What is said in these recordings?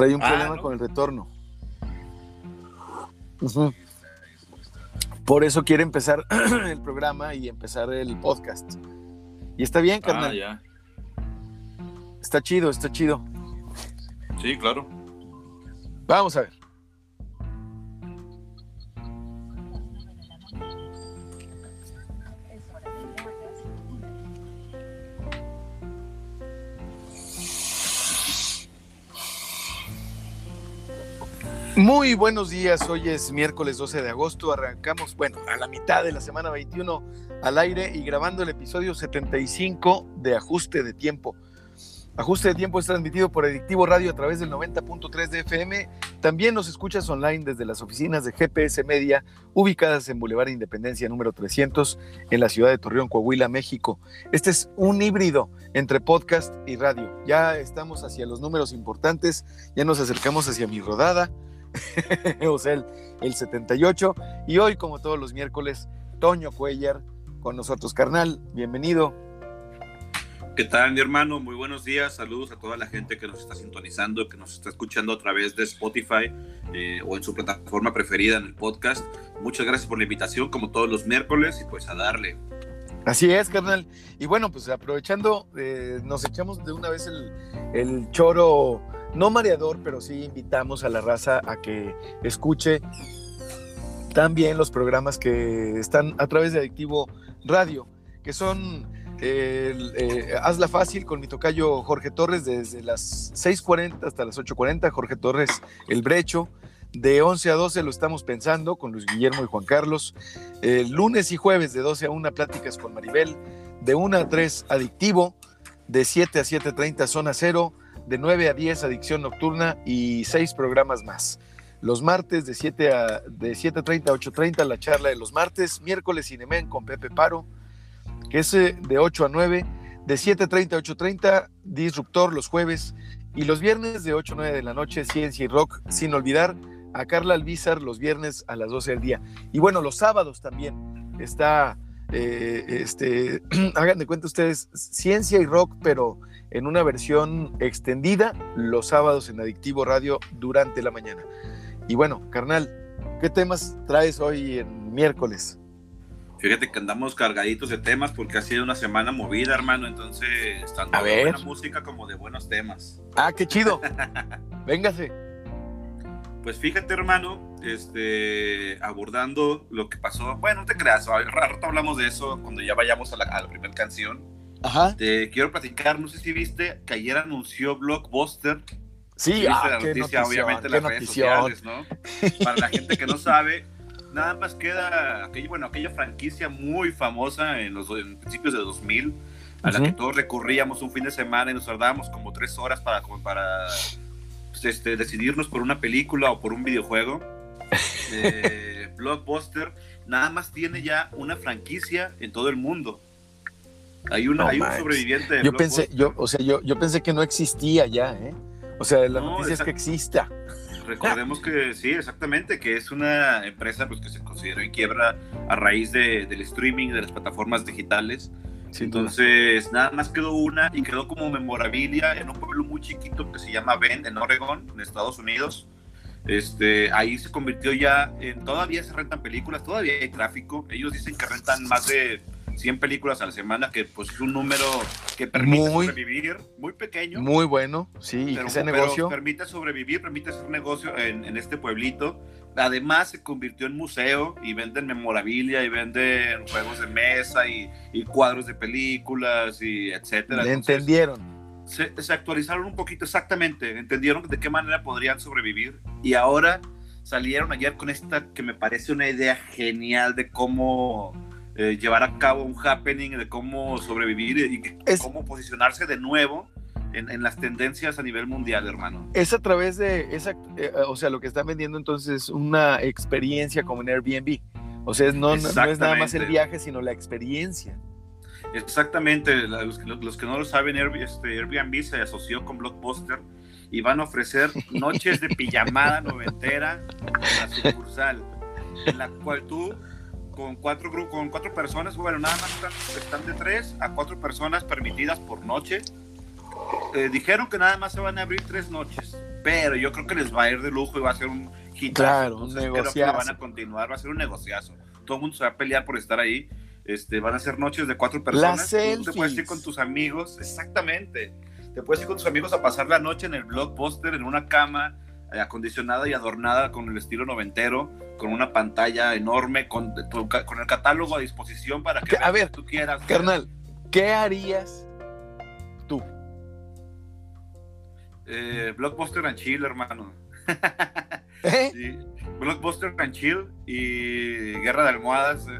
Trae un Ah, problema ¿no? con el retorno. Por eso quiere empezar el programa y empezar el podcast. Y está bien, Ah, carnal. ya. Está chido, está chido. Sí, claro. Vamos a ver. Muy buenos días, hoy es miércoles 12 de agosto, arrancamos, bueno, a la mitad de la semana 21 al aire y grabando el episodio 75 de Ajuste de Tiempo. Ajuste de Tiempo es transmitido por Adictivo Radio a través del 90.3 de FM. También nos escuchas online desde las oficinas de GPS Media, ubicadas en Boulevard Independencia número 300, en la ciudad de Torreón, Coahuila, México. Este es un híbrido entre podcast y radio. Ya estamos hacia los números importantes, ya nos acercamos hacia mi rodada, o sea, el, el 78. Y hoy, como todos los miércoles, Toño Cuellar con nosotros, carnal. Bienvenido. ¿Qué tal, mi hermano? Muy buenos días. Saludos a toda la gente que nos está sintonizando, que nos está escuchando a través de Spotify eh, o en su plataforma preferida en el podcast. Muchas gracias por la invitación, como todos los miércoles, y pues a darle. Así es, carnal. Y bueno, pues aprovechando, eh, nos echamos de una vez el, el choro, no mareador, pero sí invitamos a la raza a que escuche también los programas que están a través de Adictivo Radio, que son eh, eh, Hazla Fácil con mi tocayo Jorge Torres desde las 6.40 hasta las 8.40, Jorge Torres El Brecho. De 11 a 12 lo estamos pensando con Luis Guillermo y Juan Carlos. Lunes y jueves de 12 a 1 pláticas con Maribel. De 1 a 3 adictivo. De 7 a 7.30 zona cero. De 9 a 10 adicción nocturna y 6 programas más. Los martes de 7 a de 7.30 a 8.30 la charla de los martes. Miércoles Cinemen con Pepe Paro, que es eh, de 8 a 9. De 7.30 a 8.30 Disruptor los jueves. Y los viernes de 8 a 9 de la noche Ciencia y Rock. Sin olvidar a Carla Albizar los viernes a las 12 del día. Y bueno, los sábados también está, eh, este, hagan de cuenta ustedes, ciencia y rock, pero en una versión extendida los sábados en Adictivo Radio durante la mañana. Y bueno, carnal, ¿qué temas traes hoy en miércoles? Fíjate que andamos cargaditos de temas porque ha sido una semana movida, hermano. Entonces, tanto A de buena música como de buenos temas. Ah, qué chido. Véngase. Pues fíjate, hermano, este, abordando lo que pasó. Bueno, no te creas, al rato hablamos de eso cuando ya vayamos a la, a la primera canción. Ajá. Te quiero platicar, no sé si viste que ayer anunció Blockbuster. Sí, ¿Viste ah, la noticia, notición, obviamente, las redes notición. sociales, ¿no? Para la gente que no sabe, nada más queda aquella, bueno, aquella franquicia muy famosa en los en principios de 2000, a la Ujú. que todos recurríamos un fin de semana y nos tardábamos como tres horas para, como para pues, este, decidirnos por una película o por un videojuego. Eh, Blockbuster nada más tiene ya una franquicia en todo el mundo. Hay, una, No hay un sobreviviente de Yo pensé, yo, o sea, yo, yo pensé que no existía ya, ¿eh? O sea, la No, noticia es que exista. Recordemos que sí, exactamente, que es una empresa pues, que se consideró en quiebra a raíz de- del streaming de las plataformas digitales. Sin duda. Entonces, nada más quedó una y quedó como memorabilia en un pueblo muy chiquito que se llama Bend, en Oregon, en Estados Unidos. Este, ahí se convirtió ya en, todavía se rentan películas, todavía hay tráfico. Ellos dicen que rentan más de 100 películas a la semana, que pues es un número que permite Muy- sobrevivir, muy pequeño. Muy bueno, sí, Pero, que sea pero negocio. permite sobrevivir, permite hacer negocio en, en este pueblito. Además, se convirtió en museo y venden memorabilia y venden juegos de mesa y, y cuadros de películas y etcétera. Le Entonces, entendieron. se, se actualizaron un poquito exactamente, entendieron de qué manera podrían sobrevivir y ahora salieron ayer con esta que me parece una idea genial de cómo eh, llevar a cabo un happening, de cómo sobrevivir y Es- cómo posicionarse de nuevo en, en las tendencias a nivel mundial, hermano. Es a través de esa, eh, o sea, lo que están vendiendo entonces es una experiencia como en Airbnb. O sea, no, no- no es nada más el viaje, sino la experiencia. Exactamente, los, que- los que no lo saben, este, Airbnb se asoció con Blockbuster y van a ofrecer noches de pijamada noventera en la sucursal, en la cual tú con cuatro grupos, con cuatro personas, bueno, nada más están, están de tres a cuatro personas permitidas por noche. Eh, dijeron que nada más se van a abrir tres noches. pero yo creo que les va a ir de lujo y va a ser un hit. Claro, un negociazo. van a continuar, va a ser un negociazo. Todo el mundo se va a pelear por estar ahí. Este, van a ser noches de cuatro personas. Las Tú te puedes ir con tus amigos, exactamente. Te puedes ir con tus amigos a pasar la noche en el blockbuster, en una cama acondicionada y adornada con el estilo noventero, con una pantalla enorme, con, con el catálogo a disposición para que a ver, tú quieras. Carnal, ¿qué harías tú? Eh, blockbuster and chill, hermano. ¿Eh? Sí. Blockbuster and chill y Guerra de Almohadas.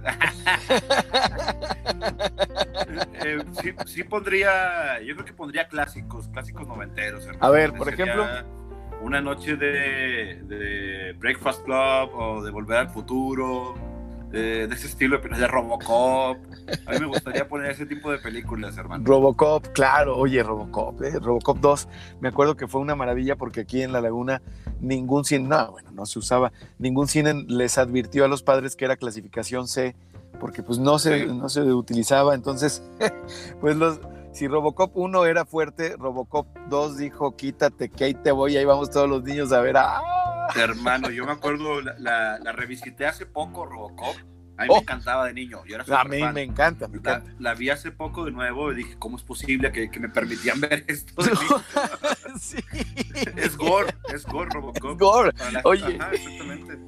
Eh, sí, sí, pondría, yo creo que pondría clásicos, clásicos noventeros. Hermano. A ver, por Sería ejemplo. Una noche de, de Breakfast Club o de Volver al Futuro, de, de ese estilo de, de Robocop. A mí me gustaría poner ese tipo de películas, hermano. Robocop, claro, oye, Robocop, ¿eh? Robocop 2, me acuerdo que fue una maravilla porque aquí en La Laguna ningún cine, no, bueno, no se usaba, ningún cine les advirtió a los padres que era clasificación C, porque pues no se, Sí. no se utilizaba, entonces, pues los, si Robocop 1 era fuerte, Robocop 2 dijo, quítate, que ahí te voy, ahí vamos todos los niños a ver, ¡ah! Hermano, yo me acuerdo, la, la, la revisité hace poco, Robocop. A mí Oh. me encantaba de niño. Yo era A mí fan. me encanta, me La, encanta. la vi hace poco de nuevo y dije, ¿cómo es posible que, que me permitían ver esto? de sí. es gore, es gore Robocop. Gore. Para la- Oye. Ajá, exactamente.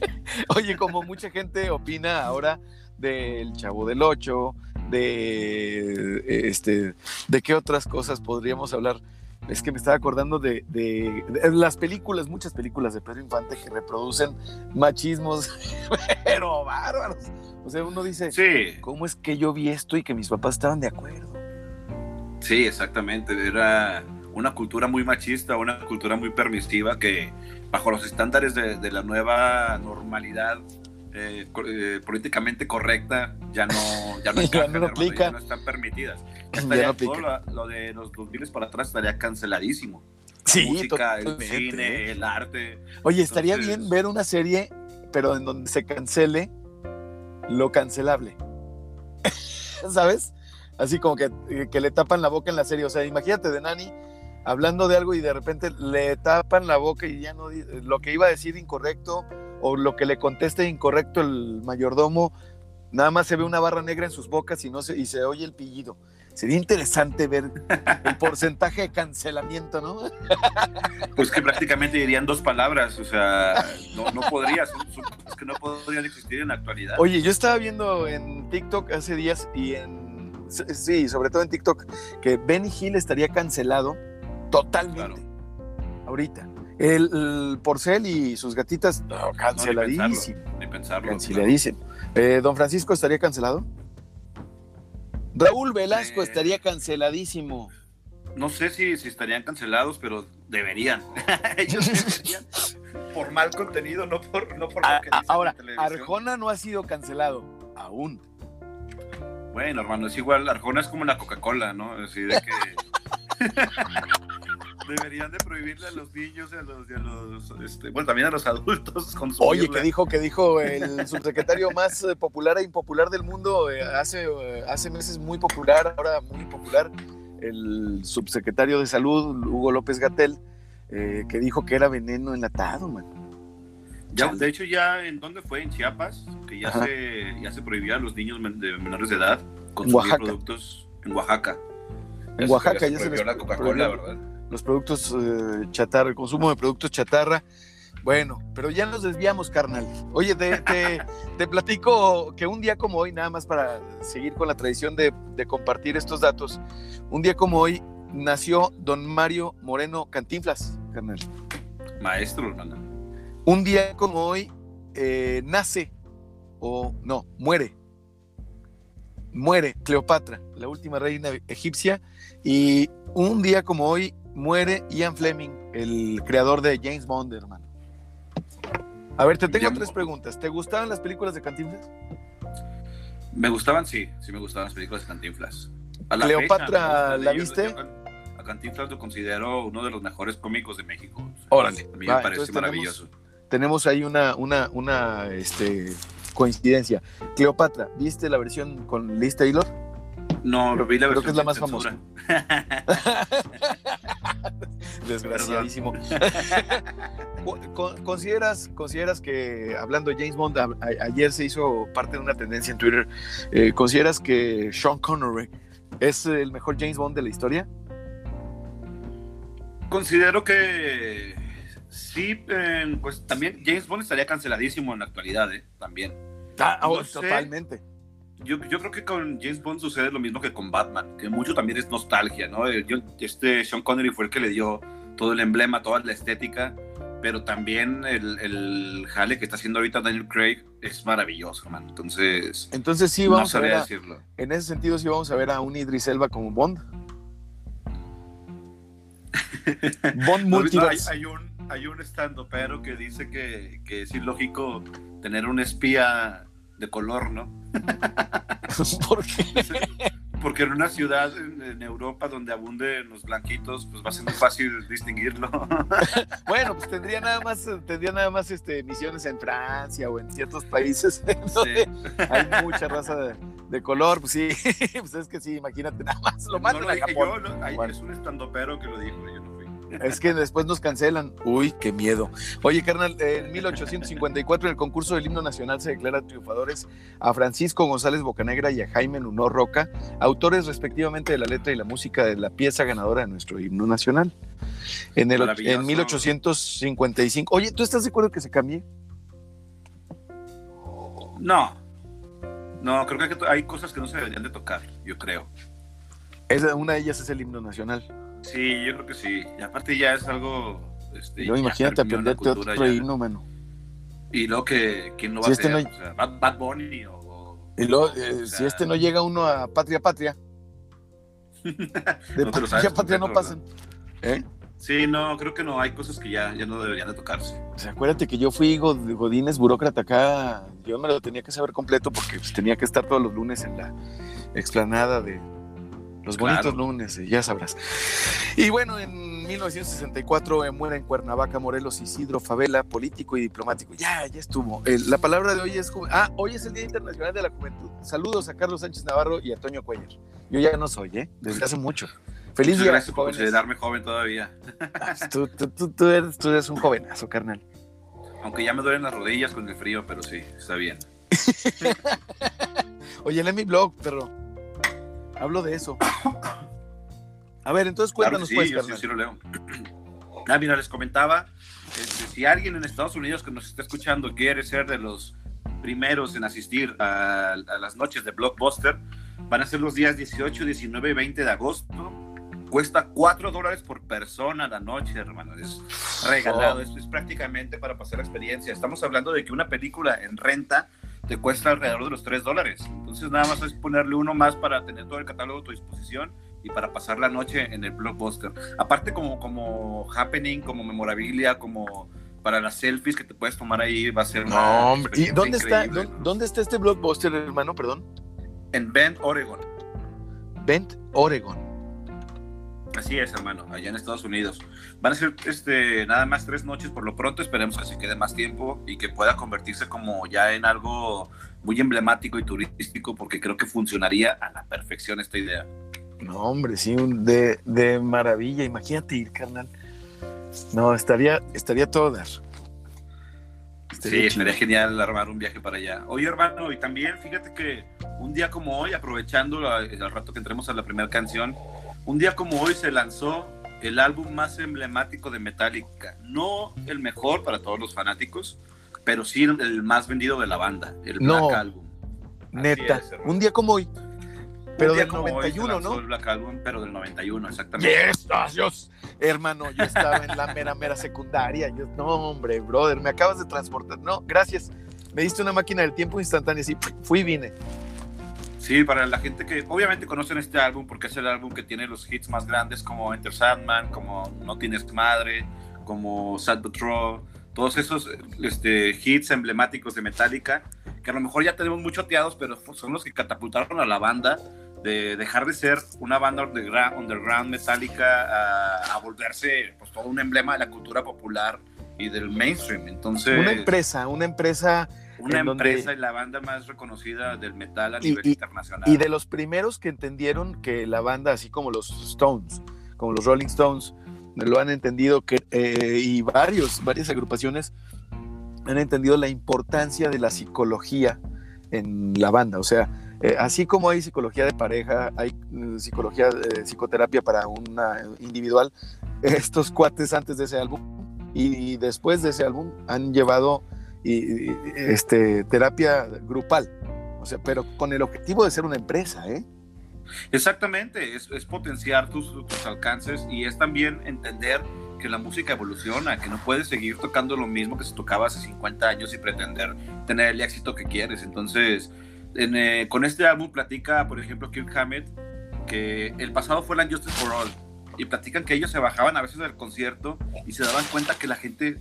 Oye, como mucha gente opina ahora del Chavo del Ocho, de este, de qué otras cosas podríamos hablar. Es que me estaba acordando de, de- de las películas, muchas películas de Pedro Infante que reproducen machismos, pero bárbaros. O sea, uno dice, Sí, ¿cómo es que yo vi esto y que mis papás estaban de acuerdo? sí, exactamente. Era una cultura muy machista, una cultura muy permisiva que bajo los estándares de, de la nueva normalidad eh, eh, políticamente correcta ya no, ya no, Ya no hermano, ya no están permitidas. Ya Estaría- no todo lo, lo de los 2000 para atrás estaría canceladísimo. La Sí, música, el. ¿eh? cine, el arte. Oye, estaría Entonces- bien ver una serie, pero en donde se cancele lo cancelable. ¿Sabes? Así como que, que le tapan la boca en la serie. O sea, imagínate de Nani hablando de algo y de repente le tapan la boca y ya no lo que iba a decir incorrecto o lo que le conteste incorrecto el mayordomo, nada más se ve una barra negra en sus bocas y no se, y se oye el pillido. Sería interesante ver el porcentaje de cancelamiento, ¿no? Pues que prácticamente dirían dos palabras, o sea, no, no podría, son, son cosas que no podrían existir en la actualidad. Oye, yo estaba viendo en TikTok hace días y en. Sí, sobre todo en TikTok, que Benny Hill estaría cancelado totalmente. Ahorita. El, el Porcel y sus gatitas, no, No, ni canceladísimo. pensarlo, ni pensarlo. canceladísimo. Eh, Don Francisco estaría cancelado. Raúl Velasco Eh. estaría canceladísimo. No sé si, si estarían cancelados, pero deberían. Ellos deberían. Por mal contenido, no por, no por A- lo que ahora. Arjona no ha sido cancelado aún. Bueno, hermano, es igual, Arjona es como la Coca-Cola, ¿no? Así de que... Deberían de prohibirle a los niños y a los, y a los este, bueno, también a los adultos consumirla. Oye, que dijo, que dijo el subsecretario más eh, popular e impopular del mundo, eh, hace, eh, hace meses muy popular, ahora muy popular, el subsecretario de salud, Hugo López Gatel, eh, que dijo que era veneno enlatado, man. Ya, de hecho, ya en dónde fue, en Chiapas, que ya Ajá. se, ya se prohibía a los niños men- de menores de edad consumir Oaxaca. productos en Oaxaca. En Oaxaca ya ya se se prohibió les la Coca-Cola. ¿verdad? Los productos eh, chatarra, el consumo de productos chatarra. Bueno, pero ya nos desviamos, carnal. Oye, te, te- te platico que un día como hoy, nada más para seguir con la tradición de, de compartir estos datos, un día como hoy nació don Mario Moreno Cantinflas, carnal. Maestro. Un día como hoy eh, nace, o no, muere, muere Cleopatra, la última reina egipcia, y un día como hoy muere Ian Fleming, el creador de James Bond, hermano. A ver, te tengo tres preguntas. ¿Te gustaban las películas de Cantinflas? Me gustaban, sí, sí me gustaban las películas de Cantinflas. A la Cleopatra, fecha, ¿la viste? A Cantinflas lo considero uno de los mejores cómicos de México. Órale, A mí va, me parece tenemos- maravilloso. Tenemos ahí una, una, una este, coincidencia. Cleopatra, ¿viste la versión con Liz Taylor? No, lo vi la Creo versión que es la más censura. desgraciadísimo. ¿Consideras, ¿Consideras que, hablando de James Bond, ayer se hizo parte de una tendencia en Twitter, eh, ¿consideras que Sean Connery es el mejor James Bond de la historia? Considero que sí, eh, pues también James Bond estaría canceladísimo en la actualidad, ¿eh? También. Ah, oh, totalmente. Yo, yo, creo que con James Bond sucede lo mismo que con Batman, que mucho también es nostalgia, ¿no? Eh, este Sean Connery fue el que le dio todo el emblema, toda la estética, pero también el, el jale que está haciendo ahorita Daniel Craig es maravilloso, hermano. Entonces, entonces sí vamos a ver decirlo. en ese sentido sí vamos a ver a un Idris Elba como Bond. Bond Multiverse. hay, un hay un estando pero que dice que, que es ilógico tener un espía de color, ¿no? ¿Por qué? Porque en una ciudad en, Europa donde abunden los blanquitos, pues va a ser muy fácil distinguirlo. bueno, pues tendría nada más, tendría nada más este, misiones en Francia o en ciertos países hay mucha raza de, color, pues sí, pues es que sí, imagínate nada más, lo más no, Es un estandopero que lo dijo, yo no es que después nos cancelan. Uy, qué miedo. Oye, carnal, en 1854 en el concurso del himno nacional se declara triunfadores a Francisco González Bocanegra y a Jaime Nuno Roca, autores respectivamente de la letra y la música de la pieza ganadora de nuestro himno nacional. En, el, en 1855. Oye, ¿tú estás de acuerdo que se cambie? No. No, creo que hay cosas que no se deberían de tocar, yo creo. una de ellas es el himno nacional. Sí, yo creo que sí. Y aparte ya es algo... Este, imagínate aprenderte otro himno, mano. Y luego que, ¿quién no va a este o sea, Bad, Bunny o... Y luego, eh, si este no llega uno a Patria Patria. de Patria Patria no pasan. ¿Eh? Sí, no, creo que no, hay cosas que ya, ya no deberían de tocarse. O sea, acuérdate que yo fui Godínez burócrata acá, yo me lo tenía que saber completo porque pues, tenía que estar todos los lunes en la explanada de, los bonitos lunes, ya sabrás. Y bueno, en 1964 muere en Cuernavaca, Morelos, Isidro Favela, político y diplomático. Ya, ya estuvo. la palabra de hoy es... Ah, hoy es el Día Internacional de la Juventud. Saludos a Carlos Sánchez Navarro y a Toño Cuellar. Yo ya no soy, ¿eh? Desde hace mucho. Feliz día. Gracias por considerarme joven todavía. Ah, tú, tú, eres, tú eres un jovenazo, carnal. Aunque ya me duelen las rodillas con el frío, pero sí, está bien. Oye, lee mi blog, perro. Hablo de eso. A ver, entonces cuéntanos, pues, sí, sí, lo leo. Ah, mira, les comentaba, este, si alguien en Estados Unidos que nos está escuchando quiere ser de los primeros en asistir a, las noches de Blockbuster, van a ser los días 18, 19 y 20 de agosto. Cuesta 4 dólares por persona la noche, hermano. Es regalado. Esto es prácticamente para pasar la experiencia. Estamos hablando de que una película en renta te cuesta alrededor de los 3 dólares. Entonces nada más es ponerle uno más para tener todo el catálogo a tu disposición y para pasar la noche en el blockbuster. Aparte como, como happening, como memorabilia, como para las selfies que te puedes tomar ahí va a ser No, hombre. ¿Y dónde está, dónde está este blockbuster, hermano? Perdón. En Bend, Oregon. Bend, Oregon. Así es, hermano, allá en Estados Unidos. Van a ser este, nada más tres noches por lo pronto, esperemos que se quede más tiempo y que pueda convertirse como ya en algo muy emblemático y turístico, porque creo que funcionaría a la perfección esta idea. No, hombre, sí, de, de maravilla. Imagínate ir, carnal. No, estaría, estaría todo dar. sí, estaría genial armar un viaje para allá. Oye, hermano, y también fíjate que un día como hoy, aprovechando al rato que entremos a la primera canción, un día como hoy se lanzó el álbum más emblemático de Metallica. No el mejor para todos los fanáticos, pero sí el más vendido de la banda, el Black Album. Neta, un día como hoy. Pero del 91, ¿no? El Black Album, pero del 91, exactamente. Yes, Dios. Hermano, yo estaba en la mera, mera secundaria. no, hombre, brother, me acabas de transportar. No, gracias. Me diste una máquina del tiempo instantánea. Sí, fui y vine. Sí, para la gente que obviamente conocen este álbum porque es el álbum que tiene los hits más grandes como Enter Sandman, como No Tienes Madre, como Sad But True, todos esos este, hits emblemáticos de Metallica que a lo mejor ya tenemos muy choteados, pero son los que catapultaron a la banda de dejar de ser una banda underground, underground metálica a, a, volverse pues, todo un emblema de la cultura popular y del mainstream. Entonces, una empresa, una empresa una empresa y la banda más reconocida del metal a nivel internacional. Y de los primeros que entendieron que la banda, así como los Stones, como los Rolling Stones, lo han entendido que, eh, y varios, varias agrupaciones han entendido la importancia de la psicología en la banda. O sea, eh, así como hay psicología de pareja, hay mm, psicología, de psicoterapia para una individual, estos cuates antes de ese álbum y, después de ese álbum han llevado y, este, terapia grupal. O sea, pero con el objetivo de ser una empresa, ¿eh? Exactamente, es, potenciar tus, tus, alcances y es también entender que la música evoluciona, que no puedes seguir tocando lo mismo que se tocaba hace 50 años y pretender tener el éxito que quieres. Entonces, eh, con este álbum platica, por ejemplo, Kirk Hammett, que el pasado fue la Justice for All, y platican que ellos se bajaban a veces del concierto y se daban cuenta que la gente,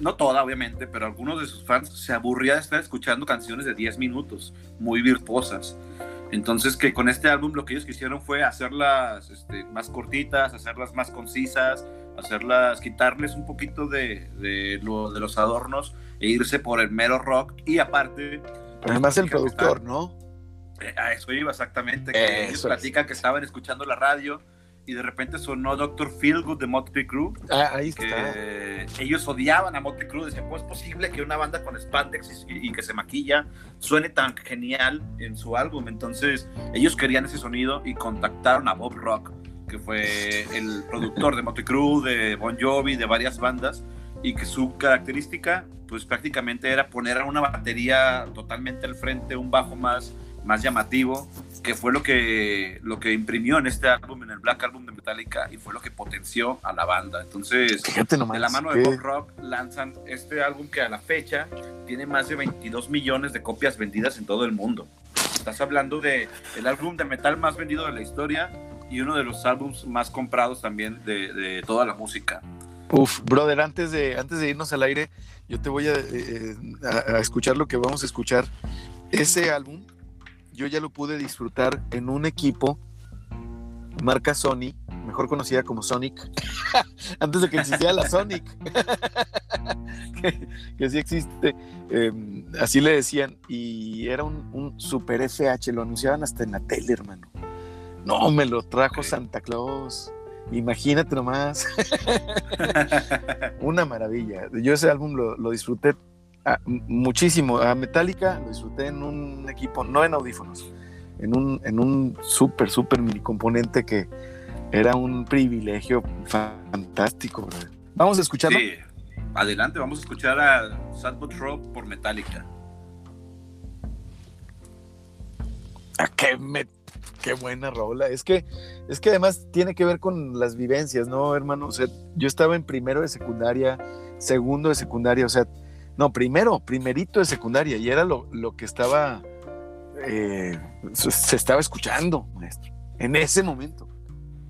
no toda obviamente, pero algunos de sus fans se aburría de estar escuchando canciones de 10 minutos, muy virtuosas. Entonces que con este álbum lo que ellos quisieron fue hacerlas este, más cortitas, hacerlas más concisas, hacerlas, quitarles un poquito de, de, lo, de los adornos e irse por el mero rock y aparte... Además el productor, ¿no? Eh, a eso iba exactamente, que ellos platican que estaban escuchando la radio y de repente sonó Doctor Feelgood de Motley Crue. Ah, ahí está. Que ellos odiaban a Motley Crue, decían, ¿cómo es posible que una banda con spandex y, que se maquilla suene tan genial en su álbum? Entonces ellos querían ese sonido y contactaron a Bob Rock, que fue el productor de Motley Crue, de Bon Jovi, de varias bandas, y que su característica pues prácticamente era poner a una batería totalmente al frente, un bajo más más llamativo, que fue lo que, lo que imprimió en este álbum, en el Black Album de Metallica, y fue lo que potenció a la banda. Entonces, de la mano de Bob Rock, lanzan este álbum que a la fecha tiene más de 22 millones de copias vendidas en todo el mundo. Estás hablando de el álbum de metal más vendido de la historia y uno de los álbums más comprados también de, toda la música. Uf, brother, antes de, antes de irnos al aire, yo te voy a, eh, a escuchar lo que vamos a escuchar. Ese álbum yo ya lo pude disfrutar en un equipo marca Sony, mejor conocida como Sonic, antes de que existiera la Sonic, que, sí existe, em, así le decían, y era un, super FH, lo anunciaban hasta en la tele, hermano. No, me lo trajo Santa Claus. Imagínate nomás. Una maravilla. Yo ese álbum lo, lo disfruté muchísimo. A Metallica lo disfruté en un equipo, no en audífonos, en un, en un súper, súper mini componente que era un privilegio fantástico. Vamos a escucharlo. Sí, adelante, vamos a escuchar a Sadbot Rock por Metallica. Ah, qué, qué buena rola. Es que, es que además tiene que ver con las vivencias, ¿no, hermano? O sea, yo estaba en primero de secundaria, segundo de secundaria, o sea, no, primero, primerito de secundaria, y era lo, que estaba, eh, se estaba escuchando, maestro, en ese momento.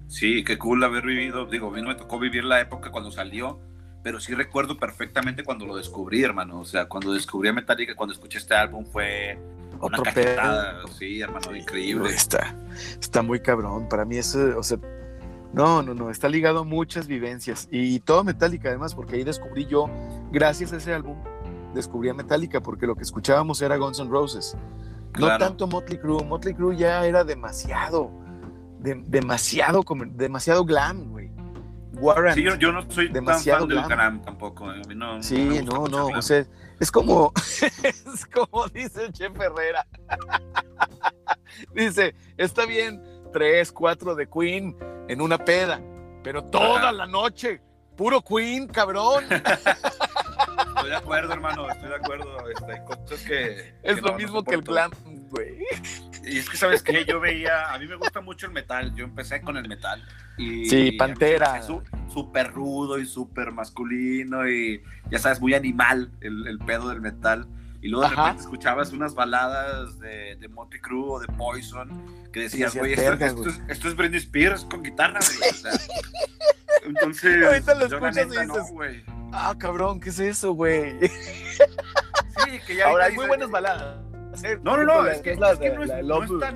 Sí, qué cool haber vivido, digo, a mí no me tocó vivir la época cuando salió, pero sí recuerdo perfectamente cuando lo descubrí, hermano, o sea, cuando descubrí a Metallica, cuando escuché este álbum fue Otro una cachetada, sí, hermano, increíble. Está, está muy cabrón, para mí eso, o sea, no, no, no, está ligado a muchas vivencias y todo Metallica además, porque ahí descubrí yo, gracias a ese álbum, descubrí a Metallica porque lo que escuchábamos era Guns N' Roses. No tanto Motley Crue. Motley Crue ya era demasiado, demasiado, demasiado glam, güey. sí, yo, no soy demasiado tan fan glam. del tampoco. Eh, sí, no, no, o sea, es como, es como dice el Chef Herrera. dice, está bien tres, cuatro de Queen en una peda, pero toda la noche, puro Queen, cabrón. Estoy de acuerdo, hermano, estoy de acuerdo. Este, hay cosas que. Es lo mismo que el glam, güey. Y es que, ¿sabes qué? Yo veía. A mí me gusta mucho el metal. Yo empecé con el metal. Y, sí, Pantera. Súper rudo y súper masculino y, ya sabes, muy animal el, el pedo del metal. Y luego de repente escuchabas unas baladas de, de Motley Crue o de Poison que decías, güey, esto, es, esto, es Britney Spears con guitarra, güey. O sea, entonces, ahorita lo escuchas y dices, ah, cabrón, ¿qué es eso, güey? Sí, que ya Ahora hay muy buenas baladas. No, no, no, es que, es, que no, es, tan,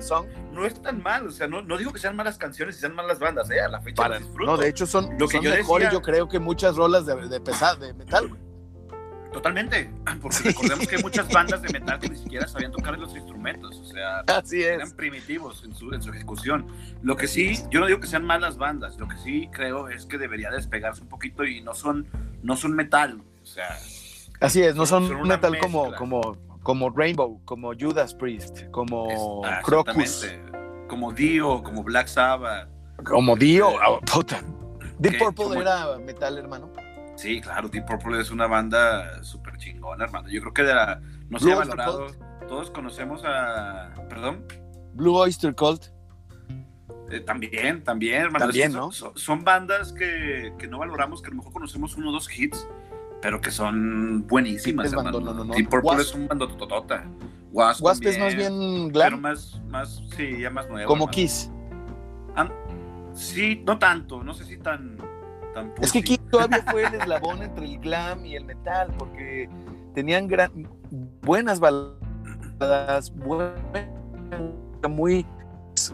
no, es tan, mal, o sea, no, no, digo que sean malas canciones y sean malas bandas, eh, a la fecha Para. No, de hecho son, lo que yo mejores, yo creo que muchas rolas de, de pesada, de metal, güey. Totalmente, porque recordemos que hay muchas bandas de metal que ni siquiera sabían tocar los instrumentos, o sea, Así es. eran primitivos en su, en su ejecución. Lo que sí, yo no digo que sean malas bandas, lo que sí creo es que debería despegarse un poquito y no son, no son metal, o sea, Así es, no son, Son metal como, mezcla. como, como Rainbow, como Judas Priest, como ah, Crocus, como Dio, como Black Sabbath. como Dio. puta. Deep. Purple era metal, hermano. Sí, claro, Deep Purple es una banda súper chingona, hermano. Yo creo que de la, no se ha valorado. Todos conocemos a. Perdón. Blue Oyster Cult. Eh, también, también, hermano. También, son, ¿no? son- son bandas que, que no valoramos, que a lo mejor conocemos uno o dos hits, pero que son buenísimas, Es hermano. bandón, no, no, no. Deep Purple Wasp. es un bando totota. Wasp, Wasp es más bien Pero glam, más, más, sí, ya más nuevo. como hermano. Kiss. Ah, sí, no tanto, no sé si tan. Tan Es que. Kiss todavía fue el eslabón entre el glam y el metal, porque tenían gran- buenas baladas, buena- muy,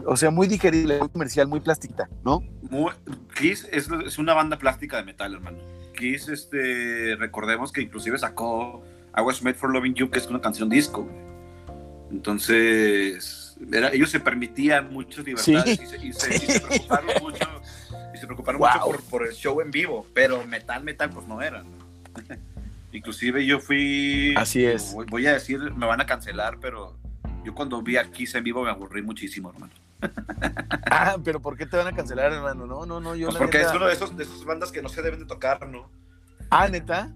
o sea, muy digerible, muy comercial, muy plástica, ¿no? Muy- Kiss es, es una banda plástica de metal, hermano. Kiss, este, recordemos que inclusive sacó I Was Made for Loving You, que es una canción disco. Entonces, era- ellos se permitían muchas libertades Sí. y, se, y se- y se preocuparon mucho, se preocuparon Wow. mucho por, por el show en vivo, pero metal, metal, pues no eran. inclusive yo fui... Así es. Voy, voy a decir, me van a cancelar, pero yo cuando vi a Kiss en vivo me aburrí muchísimo, hermano. Ah, pero ¿por qué te van a cancelar, hermano? No, no, no, yo Pues porque neta- es uno de esos de esas bandas que no se deben de tocar, ¿no? Ah, neta.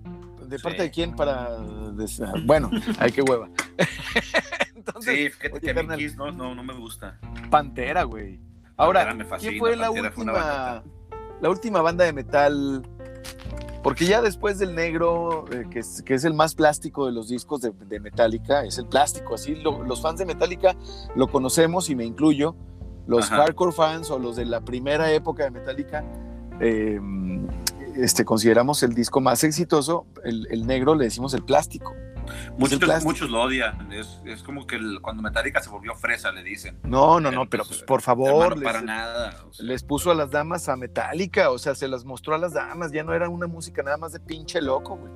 ¿De parte de quién para des- Bueno, hay que hueva. Entonces, Sí, fíjate oye, que a mí carnal. Kiss no, no, no me gusta. Pantera, güey. Ahora, Pantera me fascina, ¿quién fue la fue última bandota. la última banda de metal? Porque ya después del negro, eh, que, es, que es el más plástico de los discos de, de Metallica, es el plástico. Así lo- los fans de Metallica lo conocemos y me incluyo. Los Ajá. hardcore fans o los de la primera época de Metallica, eh, este, consideramos el disco más exitoso. El, el negro le decimos el plástico. Muchos, muchos lo odian. Es, es como que el- cuando Metallica se volvió fresa, le dicen. No, no, no, Pero, pues, por favor, Hermano, les, para nada. o sea, les puso a las damas a Metallica, o sea, se las mostró a las damas, ya no era una música nada más de pinche loco, güey.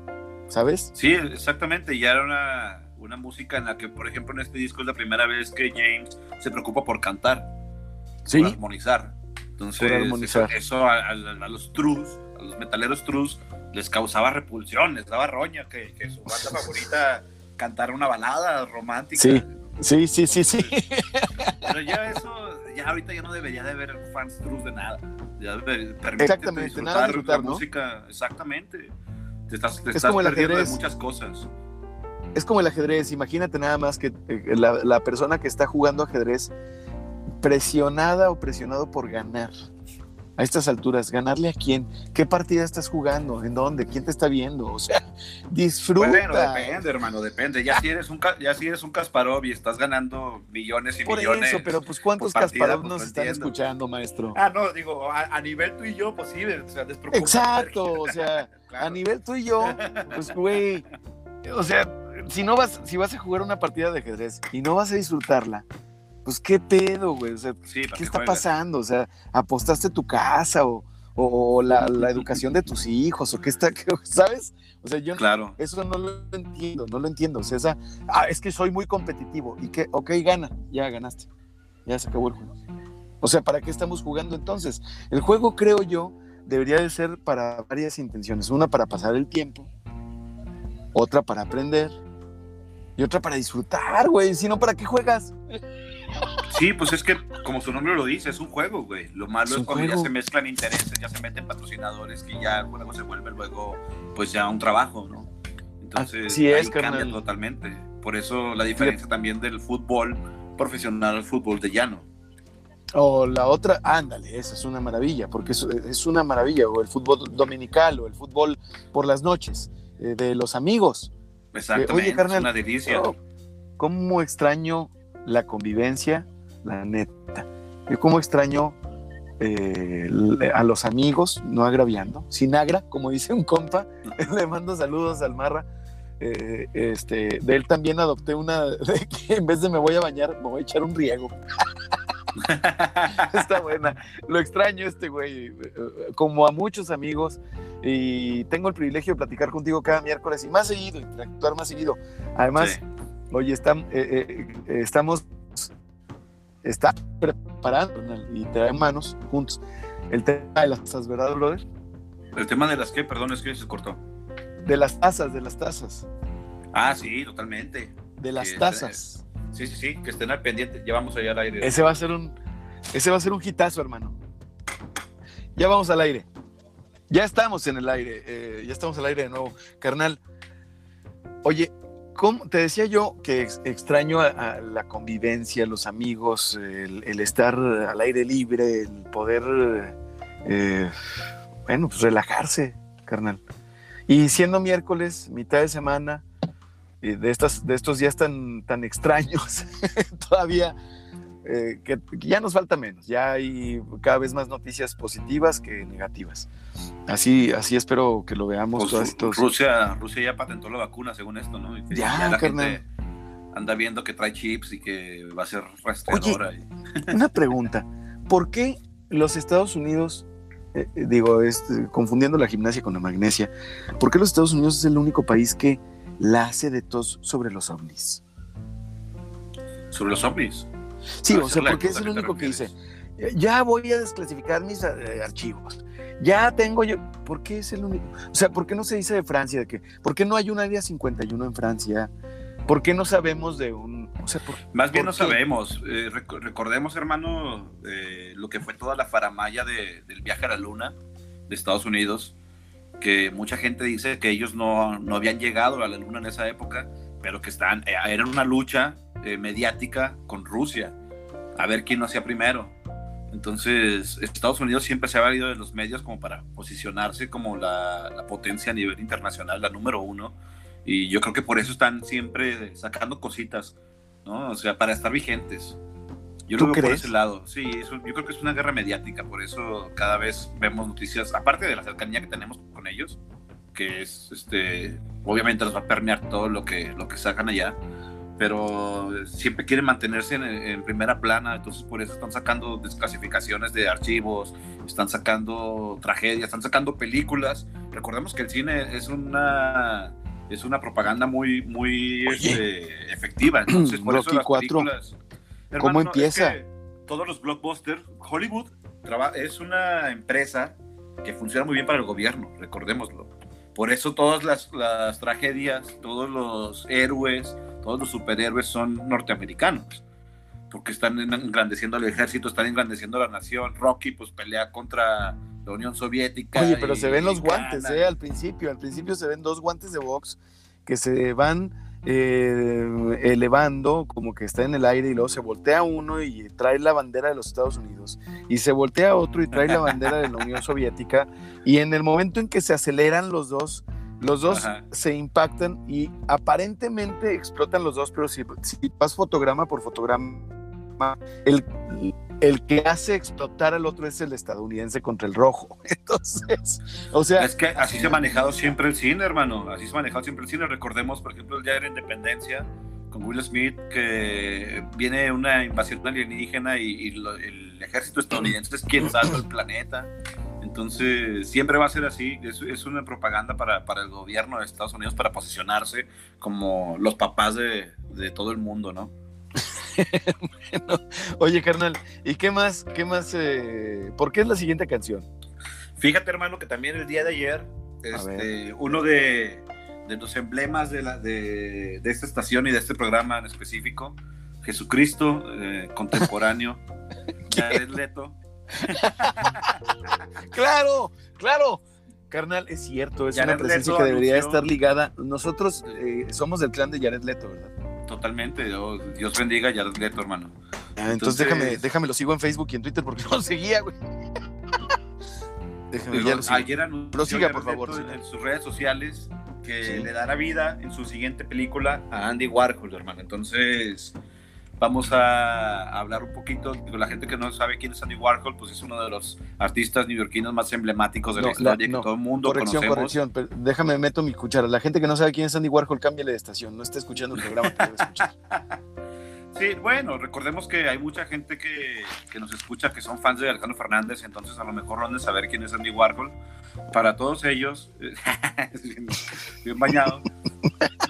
¿Sabes? Sí, exactamente. Ya era una, una música en la que, por ejemplo, en este disco es la primera vez que James se preocupa por cantar, Sí, por armonizar. Entonces, Por armonizar. eso, eso a, a- a los trus, a los metaleros trus, les causaba repulsión, les daba roña que, que su banda favorita cantara una balada romántica. Sí. sí, sí, sí, sí. Pero ya eso, ya ahorita ya no debería de haber fans trus de nada. Ya Exactamente, disfrutar, nada de disfrutar, la ¿no? música, exactamente. Te estás, te Es estás como el perdiendo de ajedrez. muchas cosas. Es como el ajedrez, imagínate nada más que eh, la, la persona que está jugando ajedrez presionada o presionado por ganar. A estas alturas, ¿ganarle a quién? ¿Qué partida estás jugando? ¿En dónde? ¿Quién te está viendo? O sea, disfruta. Bueno, depende, hermano, depende. Ya si eres un ya si eres un Kasparov y estás ganando millones y Por millones. eso, pero pues ¿cuántos partida, Kasparov pues, nos no están entiendo. escuchando, maestro? Ah, no, digo, a, a nivel tú y yo, pues sí, o sea. Exacto, o sea, Claro. a nivel tú y yo, pues güey, o sea, si no vas, si vas a jugar una partida de ajedrez y no vas a disfrutarla, pues qué pedo, güey, o sea, Sí, ¿para ¿qué está juegas? pasando? O sea, apostaste tu casa o, o- o la, la educación de tus hijos o qué está, ¿sabes? O sea, yo Claro. eso no lo entiendo, no lo entiendo. O sea, esa, ah, es que soy muy competitivo y que, ok, gana, ya ganaste, ya se acabó el juego. O sea, ¿para qué estamos jugando entonces? El juego, creo yo, debería de ser para varias intenciones. Una para pasar el tiempo, otra para aprender y otra para disfrutar, güey. Si no, ¿para qué juegas? Sí, pues es que, como su nombre lo dice, es un juego, güey. Lo malo Es es, cuando juego. ya se mezclan intereses, ya se meten patrocinadores, que ya el juego se vuelve luego, pues ya un trabajo, ¿no? Entonces, Así es, ahí cambia totalmente. Por eso la diferencia también del fútbol profesional al fútbol de llano. O la otra, ándale, esa es una maravilla, porque es, es una maravilla. O el fútbol dominical, o el fútbol por las noches, eh, de los amigos. Exactamente, carnal, es una delicia. Oh, ¿Cómo extraño la convivencia? La neta. Yo cómo extraño eh, a los amigos, no agraviando, sin agra, como dice un compa. Le mando saludos al Marra. Eh, este, de él también adopté una de que en vez de me voy a bañar, me voy a echar un riego. Está buena. Lo extraño este güey, como a muchos amigos, y tengo el privilegio de platicar contigo cada miércoles y más seguido, interactuar más seguido. Además, oye, eh, eh, estamos, está preparando y traen manos juntos el tema de las tazas, ¿verdad, brother? El tema de las que, perdón, es que se cortó. De las tazas, de las tazas. Ah, sí, totalmente. De las tazas. Sí, sí, sí, que estén al pendiente. Ya vamos allá al aire. Ese va a ser un, ese va a ser un hitazo, hermano. Ya vamos al aire. Ya estamos en el aire. Eh, ya estamos al aire de nuevo. Carnal. Oye, te decía yo que extraño la convivencia, los amigos, el, estar al aire libre, el poder, eh, bueno, pues relajarse, carnal. Y siendo miércoles, mitad de semana, de, estas, de estos días tan, tan extraños, todavía eh, que, ya nos falta menos, ya hay cada vez más noticias positivas que negativas. Así, así espero que lo veamos pues, Rusia, Rusia ya patentó la vacuna, según esto, ¿no? ya, la gente anda viendo que trae chips y que va a ser rastreadora. una pregunta, ¿por qué los Estados Unidos eh, eh, digo, confundiendo la gimnasia con la magnesia, ¿por qué los Estados Unidos es el único país que la hace de tos sobre los ovnis. ¿Sobre los ovnis? Sí, o sea, porque es el único que dice, ya voy a desclasificar mis eh, archivos. Ya tengo yo. ¿Por qué es el único? O sea, ¿por qué no se dice de Francia? De que, ¿Por qué no hay un área 51 en Francia? ¿Por qué no sabemos de un.? Más bien no sabemos. Eh, recordemos, hermano, eh, lo que fue toda la faramaya del viaje a la Luna de Estados Unidos que mucha gente dice que ellos no, no, habían llegado a la luna en esa época, pero que están, era una lucha eh, mediática con Rusia, a ver quién lo hacía primero. Entonces, Estados Unidos siempre se ha valido de los medios como para posicionarse como la, la, potencia a nivel internacional, la número uno, y yo creo que por eso están siempre sacando cositas, ¿no? O sea, para estar vigentes. Yo lo veo por ese lado. Sí, yo creo que es una guerra mediática, por eso cada vez vemos noticias, aparte de la cercanía que tenemos con ellos, que es, este, obviamente nos va a permear todo lo que, lo que sacan allá, pero siempre quieren mantenerse en, primera plana, entonces por eso están sacando desclasificaciones de archivos, están sacando tragedias, están sacando películas. Recordemos que el cine es una es una propaganda muy muy este, efectiva, entonces por eso las películas ¿Cómo empieza? todos los blockbusters, Hollywood es una empresa que funciona muy bien para el gobierno, recordémoslo. Por eso todas las, tragedias, todos los héroes, todos los superhéroes son norteamericanos, porque están engrandeciendo al ejército, están engrandeciendo a la nación. Rocky pues pelea contra la Unión Soviética. Oye, pero se ven los guantes, ¿eh? Al principio, al principio se ven dos guantes de box que se van eh, elevando, como que está en el aire y luego se voltea uno y trae la bandera de los Estados Unidos y se voltea otro y trae la bandera de la Unión Soviética y en el momento en que se aceleran los dos, los dos se impactan y aparentemente explotan los dos, pero si, si vas fotograma por fotograma, el, el que hace explotar al otro es el estadounidense contra el rojo. Entonces, o sea. Es que así se ha manejado siempre el cine, hermano. Así se ha manejado siempre el cine. Recordemos, por ejemplo, el día de la independencia con Will Smith, que viene una invasión alienígena y, el ejército estadounidense es quien salva el planeta. Entonces, siempre va a ser así. Es, es una propaganda para, para, el gobierno de Estados Unidos para posicionarse como los papás de, de todo el mundo, ¿no? oye, carnal, ¿y qué más? ¿Qué más? Eh, ¿Por qué es la siguiente canción? Fíjate, hermano, que también el día de ayer, este, uno de, los emblemas de, la, de, esta estación y de este programa en específico, Jesucristo eh, contemporáneo, Jared Leto. claro, claro. Carnal, es cierto, es una presencia que debería estar ligada. Nosotros eh, somos del clan de Jared Leto, ¿verdad? Totalmente, Dios bendiga ya Leto, hermano. Ah, entonces, déjame, déjame lo sigo en Facebook y en Twitter porque no seguía, güey. déjame, ya lo sigo. Ayer anunció por favor. En, sus redes sociales que le dará vida en su siguiente película a Andy Warhol, hermano. Entonces, vamos a hablar un poquito, con la gente que no sabe quién es Andy Warhol, pues es uno de los artistas neoyorquinos más emblemáticos de la historia que todo el mundo corrección, conocemos. Corrección, déjame meto mi cuchara. La gente que no sabe quién es Andy Warhol, cámbiale de estación, no está escuchando el programa que debe escuchar. Sí, bueno, recordemos que hay mucha gente que, que, nos escucha que son fans de Alejandro Fernández, entonces a lo mejor van a saber quién es Andy Warhol. Para todos ellos, bien, bañado.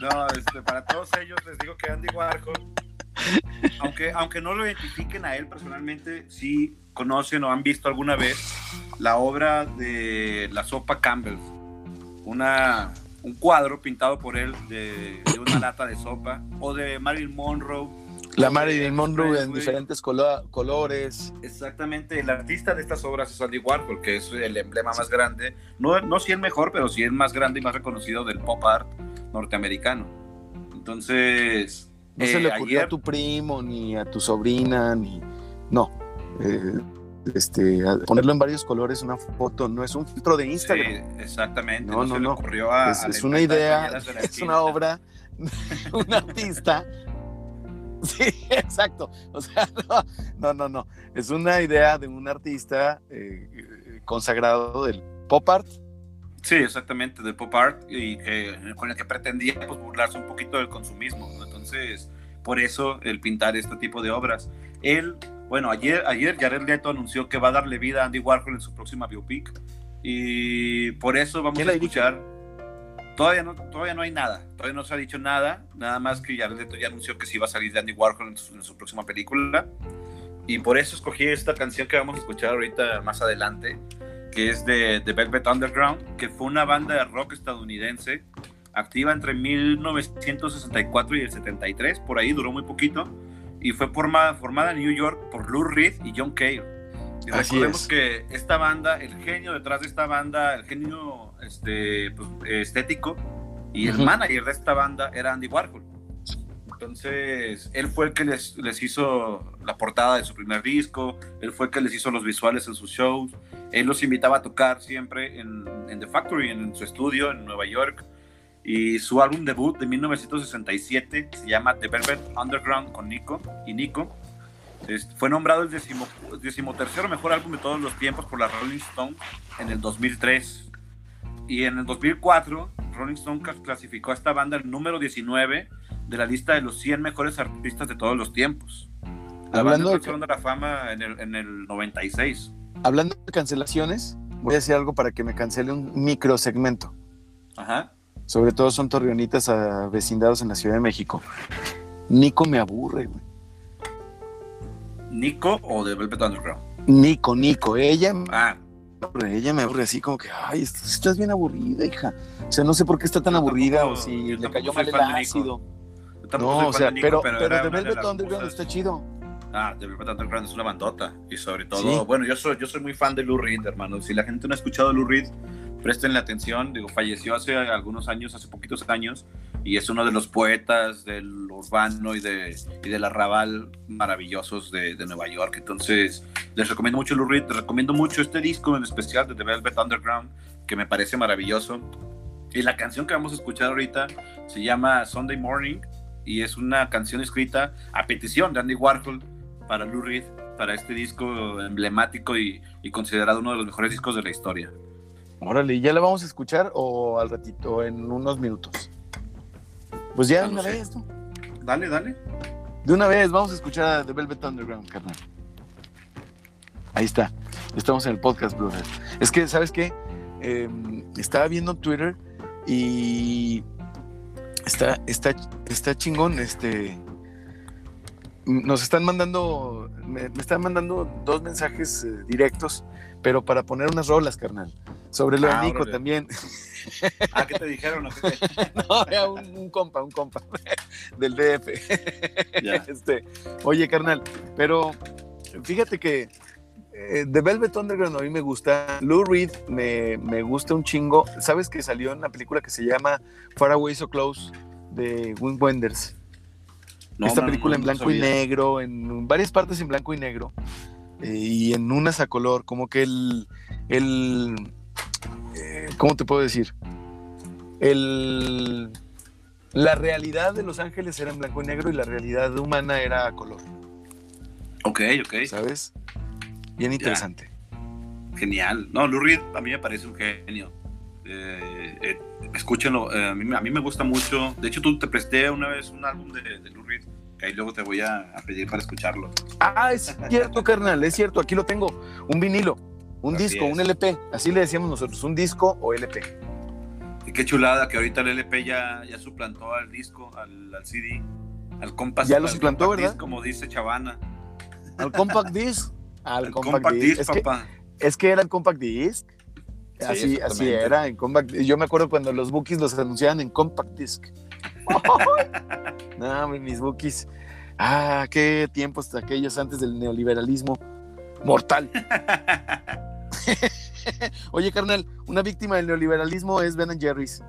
No, este, para todos ellos les digo que Andy Warhol, aunque, aunque no lo identifiquen a él personalmente, sí conocen o han visto alguna vez la obra de la sopa Campbell, una, un cuadro pintado por él de, de una lata de sopa, o de Marilyn Monroe la Marilyn Monroe en diferentes colores. Exactamente, el artista de estas obras es Andy Warhol, que es el emblema más grande, no, no si el mejor, pero sí el más grande y más reconocido del pop art norteamericano. Entonces... No se le eh, ocurrió a tu primo, ni a tu sobrina, ni... No. Eh, este, ponerlo en varios colores, una foto, no es un filtro de Instagram. exactamente. No, no, no. ocurrió a, es, una idea, es una obra, un artista Sí, exacto. O sea, no, no, no, Es una idea de un artista eh, consagrado del pop art. Sí, exactamente, del pop art y con el que pretendía pues, burlarse un poquito del consumismo. Entonces, por eso el pintar este tipo de obras. Él, bueno, ayer, ayer Jared Leto anunció que va a darle vida a Andy Warhol en su próxima biopic y por eso vamos a escuchar. Todavía no, todavía no hay nada, todavía no se ha dicho nada, nada más que Jared Leto ya anunció que sí va a salir de Andy Warhol en su, próxima película. Y por eso escogí esta canción que vamos a escuchar ahorita más adelante, que es de, The Velvet Underground, que fue una banda de rock estadounidense activa entre 1964 y el 73, por ahí duró muy poquito, y fue formada, formada en New York por Lou Reed y John Cale. Y recordemos que esta banda, el genio detrás de esta banda, el genio este, pues, estético y el manager de esta banda era Andy Warhol. Entonces, él fue el que les, les, hizo la portada de su primer disco, él fue el que les hizo los visuales en sus shows, él los invitaba a tocar siempre en, en The Factory, en, su estudio en Nueva York. Y su álbum debut de 1967 se llama The Velvet Underground con Nico y Nico fue nombrado el decimotercero mejor álbum de todos los tiempos por la Rolling Stone en el 2003. Y en el 2004, Rolling Stone clasificó a esta banda el número 19 de la lista de los 100 mejores artistas de todos los tiempos. La Hablando banda de, la fama en el, en el 96. Hablando de cancelaciones, voy a decir algo para que me cancele un micro segmento. Ajá. Sobre todo son torreonitas vecindados en la Ciudad de México. Nico me aburre, güey. ¿Nico o de Velvet Underground? Nico, Nico. Ella, ah. ella me aburre así como que, ay, estás bien aburrida, hija. O sea, no sé por qué está tan aburrida o si le cayó mal el ácido. No, o sea, pero, pero, pero de Velvet Underground está chido. Ah, The Velvet Underground es una bandota. Y sobre todo, bueno, yo soy, yo soy muy fan de Lou Reed, hermano. Si la gente no ha escuchado Lou Reed, prestenle atención. Digo, falleció hace algunos años, hace poquitos años y es uno de los poetas del urbano y, de, y del arrabal maravillosos de, de, Nueva York. Entonces, les recomiendo mucho Lou Reed, les recomiendo mucho este disco en especial de The Velvet Underground, que me parece maravilloso. Y la canción que vamos a escuchar ahorita se llama Sunday Morning y es una canción escrita a petición de Andy Warhol para Lou Reed, para este disco emblemático y, y considerado uno de los mejores discos de la historia. Órale, ¿ya la vamos a escuchar o al ratito, en unos minutos? Pues ya de una vez, ¿no? Dale, dale. De una vez, vamos a escuchar a The Velvet Underground, carnal. Ahí está. Estamos en el podcast, brother. Es que, ¿sabes qué? Em, estaba viendo Twitter y está, está, está chingón. Este, nos están mandando, me, están mandando dos mensajes eh, directos, pero para poner unas rolas, carnal. Sobre lo de ah, Nico también. ¿Ah, qué te dijeron? no, era un, compa, un compa del DF. Este, oye, carnal, pero fíjate que eh, The Velvet Underground a mí me gusta. Lou Reed me, me, gusta un chingo. ¿Sabes que salió en una película que se llama Far Away So Close de Wim Wenders? Esta película en blanco y negro, en varias partes en blanco y negro eh, y en unas a color, como que el, el eh, ¿cómo te puedo decir? El, la realidad de Los Ángeles era en blanco y negro y la realidad humana era a color. Ok, ok. ¿Sabes? Bien interesante. Genial. No, Lou Reed a mí me parece un genio. Eh, eh, escúchenlo, a, mí, me gusta mucho. De hecho, tú te presté una vez un álbum de, de Lou Reed ahí luego te voy a, a pedir para escucharlo. Ah, es cierto, carnal, es cierto, aquí lo tengo, un vinilo, un Así disco, es. un LP, así le decíamos nosotros, un disco o LP. Y qué chulada que ahorita el LP ya, ya suplantó al disco, al, al CD, al compact. Ya lo suplantó, ¿verdad? disc, como dice Chavana. Al compact disc, al Al compact, compact disc, disc, es que, papá. es que era el compact disc. Sí, así, así era, en compact Yo me acuerdo cuando los bookies los anunciaban en compact disc. no, mis bookies. Ah, qué tiempos aquellos antes del neoliberalismo mortal. Oye, carnal, una víctima del neoliberalismo es Ben Jerry's.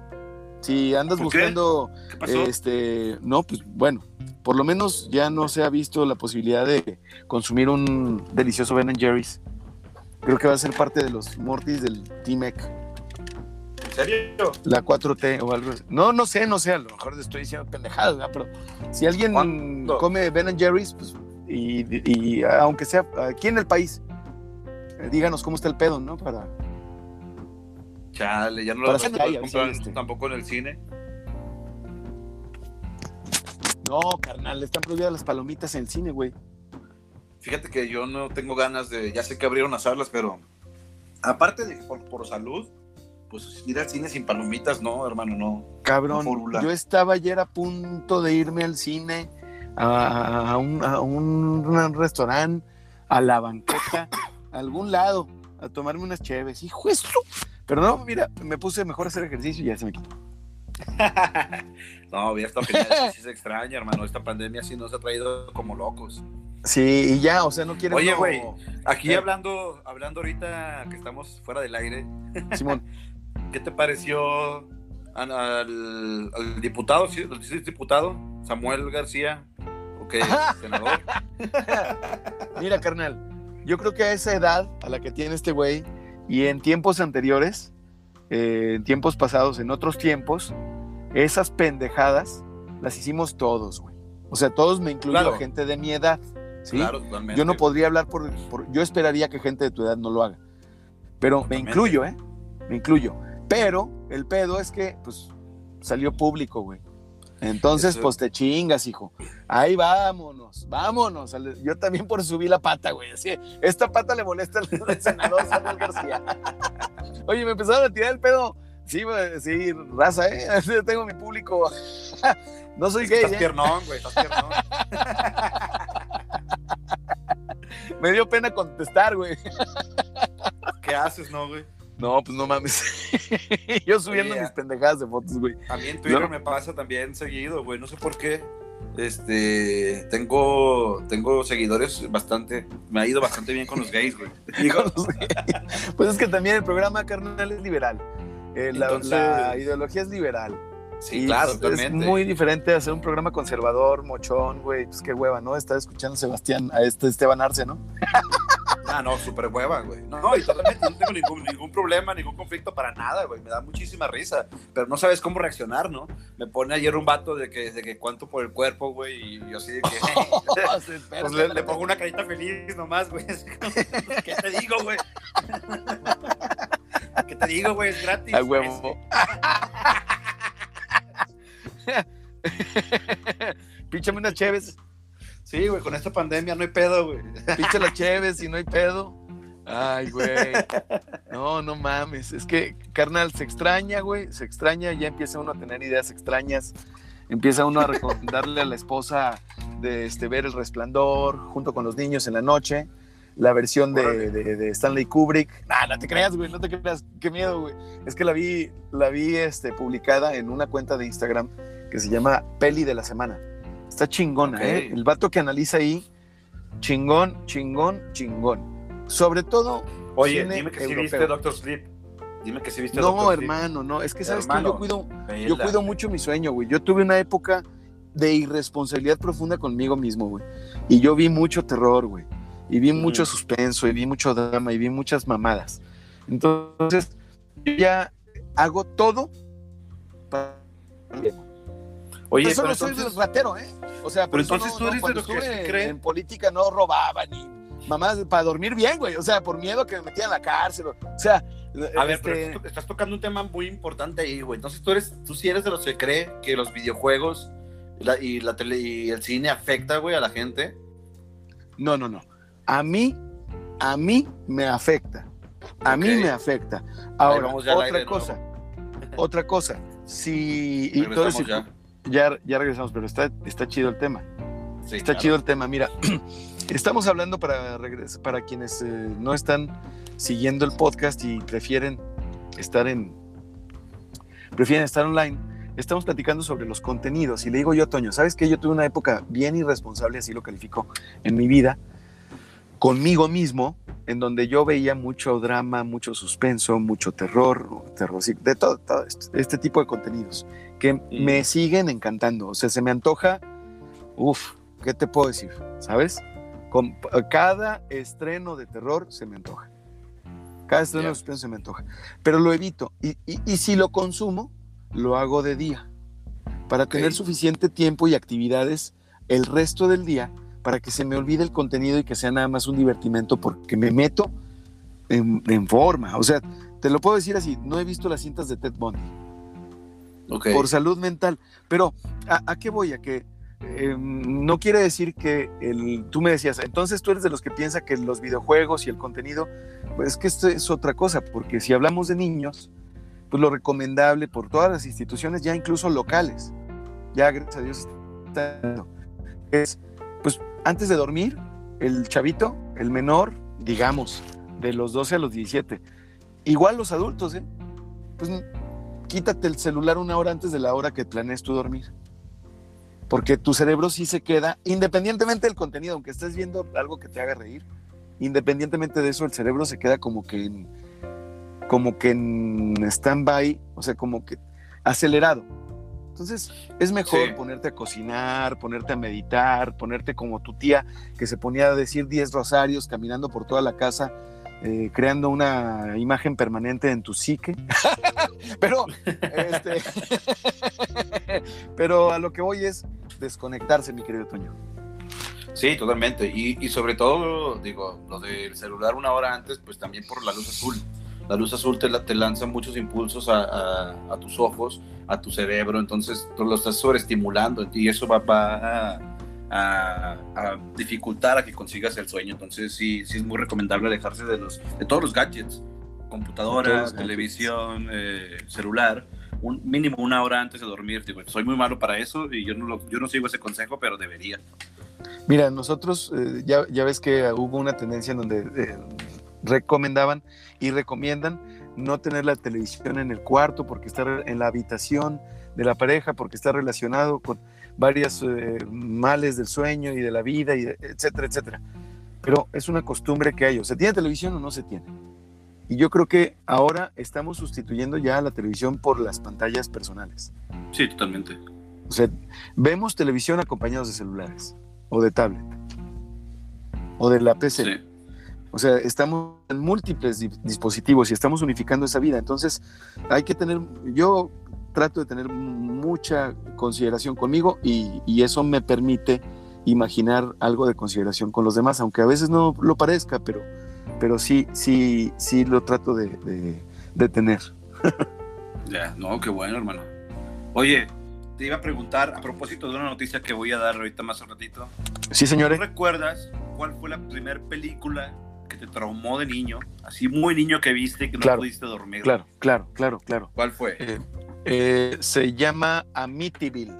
Si andas buscando, ¿Qué pasó? este, no, pues bueno, por lo menos ya no se ha visto la posibilidad de consumir un delicioso Ben Jerry's. Creo que va a ser parte de los Mortis del T-Mec, ¿En serio? la 4T o algo así. No, no sé, no sé, a lo mejor le estoy diciendo pendejadas, ¿verdad? pero si alguien ¿Cuándo? come Ben Jerry's, pues, y, y aunque sea aquí en el país, eh, díganos cómo está el pedo, ¿no? Para, Chale, ya no lo a comprar sí, este. tampoco en el cine. no, carnal, están prohibidas las palomitas en el cine, güey. Fíjate que yo no tengo ganas de, ya sé que abrieron las salas, pero aparte de por, por salud, pues ir al cine sin palomitas, no, hermano, no. Cabrón, yo estaba ayer a punto de irme al cine, a, a un, a un restaurante, a la banqueta, a algún lado, a tomarme unas cheves. Hijo de su- Pero no, mira, me puse mejor a hacer ejercicio y ya se me quitó. no, hubiera estado genial, es que sí se extraña, hermano. Esta pandemia sí nos ha traído como locos. Sí, y ya, o sea, no quiero. Oye, güey, aquí Eh. hablando, hablando ahorita que estamos fuera del aire, Simón, ¿qué te pareció al, diputado, sí, al diputado Samuel García? ¿O qué? ¿Senador? mira, carnal, yo creo que a esa edad a la que tiene este güey y en tiempos anteriores, eh, en tiempos pasados, en otros tiempos, esas pendejadas las hicimos todos, güey. O sea, todos me incluyo Claro. gente de mi edad. ¿Sí? Claro, totalmente. Yo no podría hablar por, por- Yo esperaría que gente de tu edad no lo haga. Pero me incluyo, ¿eh? Me incluyo. Pero el pedo es que, pues, salió público, güey. Entonces, Eso- pues te chingas, hijo. Ahí vámonos, vámonos. Yo también por subir la pata, güey. Así, esta pata le molesta al senador Samuel García. Oye, me empezaron a tirar el pedo. Sí, sí, raza, ¿eh? Yo tengo mi público. No soy gay, Estás ¿eh? piernón, güey, estás piernón. Me dio pena contestar, güey. ¿Qué haces, no, güey? No, pues no mames. Yo subiendo Oye, mis pendejadas de fotos, güey. A mí en Twitter No. me pasa también seguido, güey. No sé por qué. Este, tengo, tengo seguidores bastante, me ha ido bastante bien con los gays, güey. Pues es que también el programa carnal es liberal. Eh, la ideología es liberal. Sí, Y claro, es, es totalmente. muy diferente hacer un programa conservador, mochón, güey. Pues qué hueva, ¿no? Estar escuchando a Sebastián, a este Esteban Arce, ¿no? Ah, no, súper hueva, güey. No, y totalmente no tengo ningún, ningún problema, ningún conflicto para nada, güey. Me da muchísima risa, pero no sabes cómo reaccionar, ¿no? Me pone ayer un vato de que, de que cuánto por el cuerpo, güey, y yo así de que... Pues le, le pongo una carita feliz nomás, güey. ¿Qué te digo, güey? ¿Qué te digo, güey? Es gratis. A huevo. Píchame unas cheves. Sí, güey, con esta pandemia no hay pedo, güey. Pinche las cheves y no hay pedo. Ay, güey. No, no mames. Es que, carnal, se extraña, güey. Se extraña, ya empieza uno a tener ideas extrañas. Empieza uno a recomendarle a la esposa de este, ver el resplandor junto con los niños en la noche. La versión de, Órale. de- de Stanley Kubrick. Nah, no te creas, güey, no te creas. Qué miedo, güey. Es que la vi, la vi este, publicada en una cuenta de Instagram que se llama Peli de la Semana. Está chingona. ¿eh? El vato que analiza ahí, chingón, chingón, chingón. Sobre todo, Oye, Cine dime que europeo. viste Doctor Sleep. Dime que sí viste no, Doctor Sleep. hermano, no. Es que sabes que Hermano, yo cuido, yo cuido mucho mi sueño, güey. Yo tuve una época de irresponsabilidad profunda conmigo mismo, güey. Y yo vi mucho terror, güey. Y vi Ujú. mucho suspenso, y vi mucho drama, y vi muchas mamadas. Entonces, yo ya hago todo para... Oye, eso pero no soy entonces, ratero, ¿eh? O sea, Pero eso entonces no- tú no, eres de cuando los que en- creen- En política no robaba ni mamás para dormir bien, güey. O sea, por miedo que me metieran a la cárcel. O o sea, a ver, este, pero estás, estás tocando un tema muy importante ahí, güey. Entonces tú eres, tú sí eres de los que cree que los videojuegos ¿Y, la tele, ¿Y el cine afecta, güey, a la gente? No, no, no. A mí, a mí me afecta. A mí me afecta. Ahora, otra cosa. Otra cosa. Si. Y todo ya. Ya. regresamos, pero está, está chido el tema. está chido el tema. Mira, estamos hablando para, para quienes eh, no están siguiendo el podcast y prefieren estar en. Prefieren estar online estamos platicando sobre los contenidos y le digo yo Toño, ¿sabes qué? Yo tuve una época bien irresponsable, así lo califico, en mi vida, conmigo mismo, en donde yo veía mucho drama, mucho suspenso, mucho terror, terror de todo, este tipo de contenidos que me siguen encantando. O sea, se me antoja, uff, ¿qué te puedo decir? ¿Sabes? Con cada estreno de terror se me antoja. Cada estreno de suspenso se me antoja. Pero lo evito. Y, y si lo consumo, lo hago de día, para tener suficiente tiempo y actividades el resto del día para que se me olvide el contenido y que sea nada más un divertimento porque me meto en, forma. O sea, te lo puedo decir así, no he visto las cintas de Ted Bundy. Por salud mental. Pero, ¿a, qué voy? A que em, no quiere decir que el, tú me decías, entonces tú eres de los que piensa que los videojuegos y el contenido, pues es que esto es otra cosa, porque si hablamos de niños, pues lo recomendable por todas las instituciones, ya incluso locales, ya gracias a Dios es, antes de dormir, el chavito, el menor, digamos, de los 12 a los 17, igual los adultos, ¿eh? pues quítate el celular una hora antes de la hora que planees tu dormir. Porque tu cerebro sí se queda, independientemente del contenido, aunque estés viendo algo que te haga reír, independientemente de eso, el cerebro se queda como que en, como que en stand-by, o sea, como que acelerado. Entonces, es mejor ponerte a cocinar, ponerte a meditar, ponerte como tu tía que se ponía a decir 10 rosarios caminando por toda la casa, eh, creando una imagen permanente en tu psique. pero, este, pero a lo que voy es desconectarse, mi querido Toño. Sí, totalmente. Y, y sobre todo, digo, lo del celular una hora antes, pues también por la luz azul la luz azul te, te lanza muchos impulsos a, tus ojos, a tu cerebro, entonces tú lo estás sobreestimulando y eso va, a, dificultar a que consigas el sueño. Entonces sí, sí es muy recomendable alejarse de, los, de todos los gadgets, computadora, televisión, eh, celular, un mínimo una hora antes de dormir. Digo, soy muy malo para eso y yo no, yo no sigo ese consejo, pero debería. Mira, nosotros eh, ya, ya, ves que hubo una tendencia en donde eh, recomendaban y recomiendan no tener la televisión en el cuarto porque está en la habitación de la pareja, porque está relacionado con varios eh, males del sueño y de la vida, y etcétera, etcétera. Pero es una costumbre que hay, o se tiene televisión o no se tiene. Y yo creo que ahora estamos sustituyendo ya la televisión por las pantallas personales. Sí, totalmente. O sea, vemos televisión acompañados de celulares o de tablet o de la PC. Sí. O sea, estamos en múltiples dispositivos y estamos unificando esa vida. Entonces, hay que tener, yo trato de tener mucha consideración conmigo y, eso me permite imaginar algo de consideración con los demás, aunque a veces no lo parezca, pero, pero sí, sí, sí lo trato de, tener. ya, no, qué bueno, hermano. Oye, te iba a preguntar a propósito de una noticia que voy a dar ahorita más un ratito. Sí, señores. ¿Recuerdas cuál fue la primera película que te traumó de niño, así muy niño que viste que no pudiste dormir. Claro, claro, claro, claro. ¿Cuál fue? Eh, eh, se llama Amityville.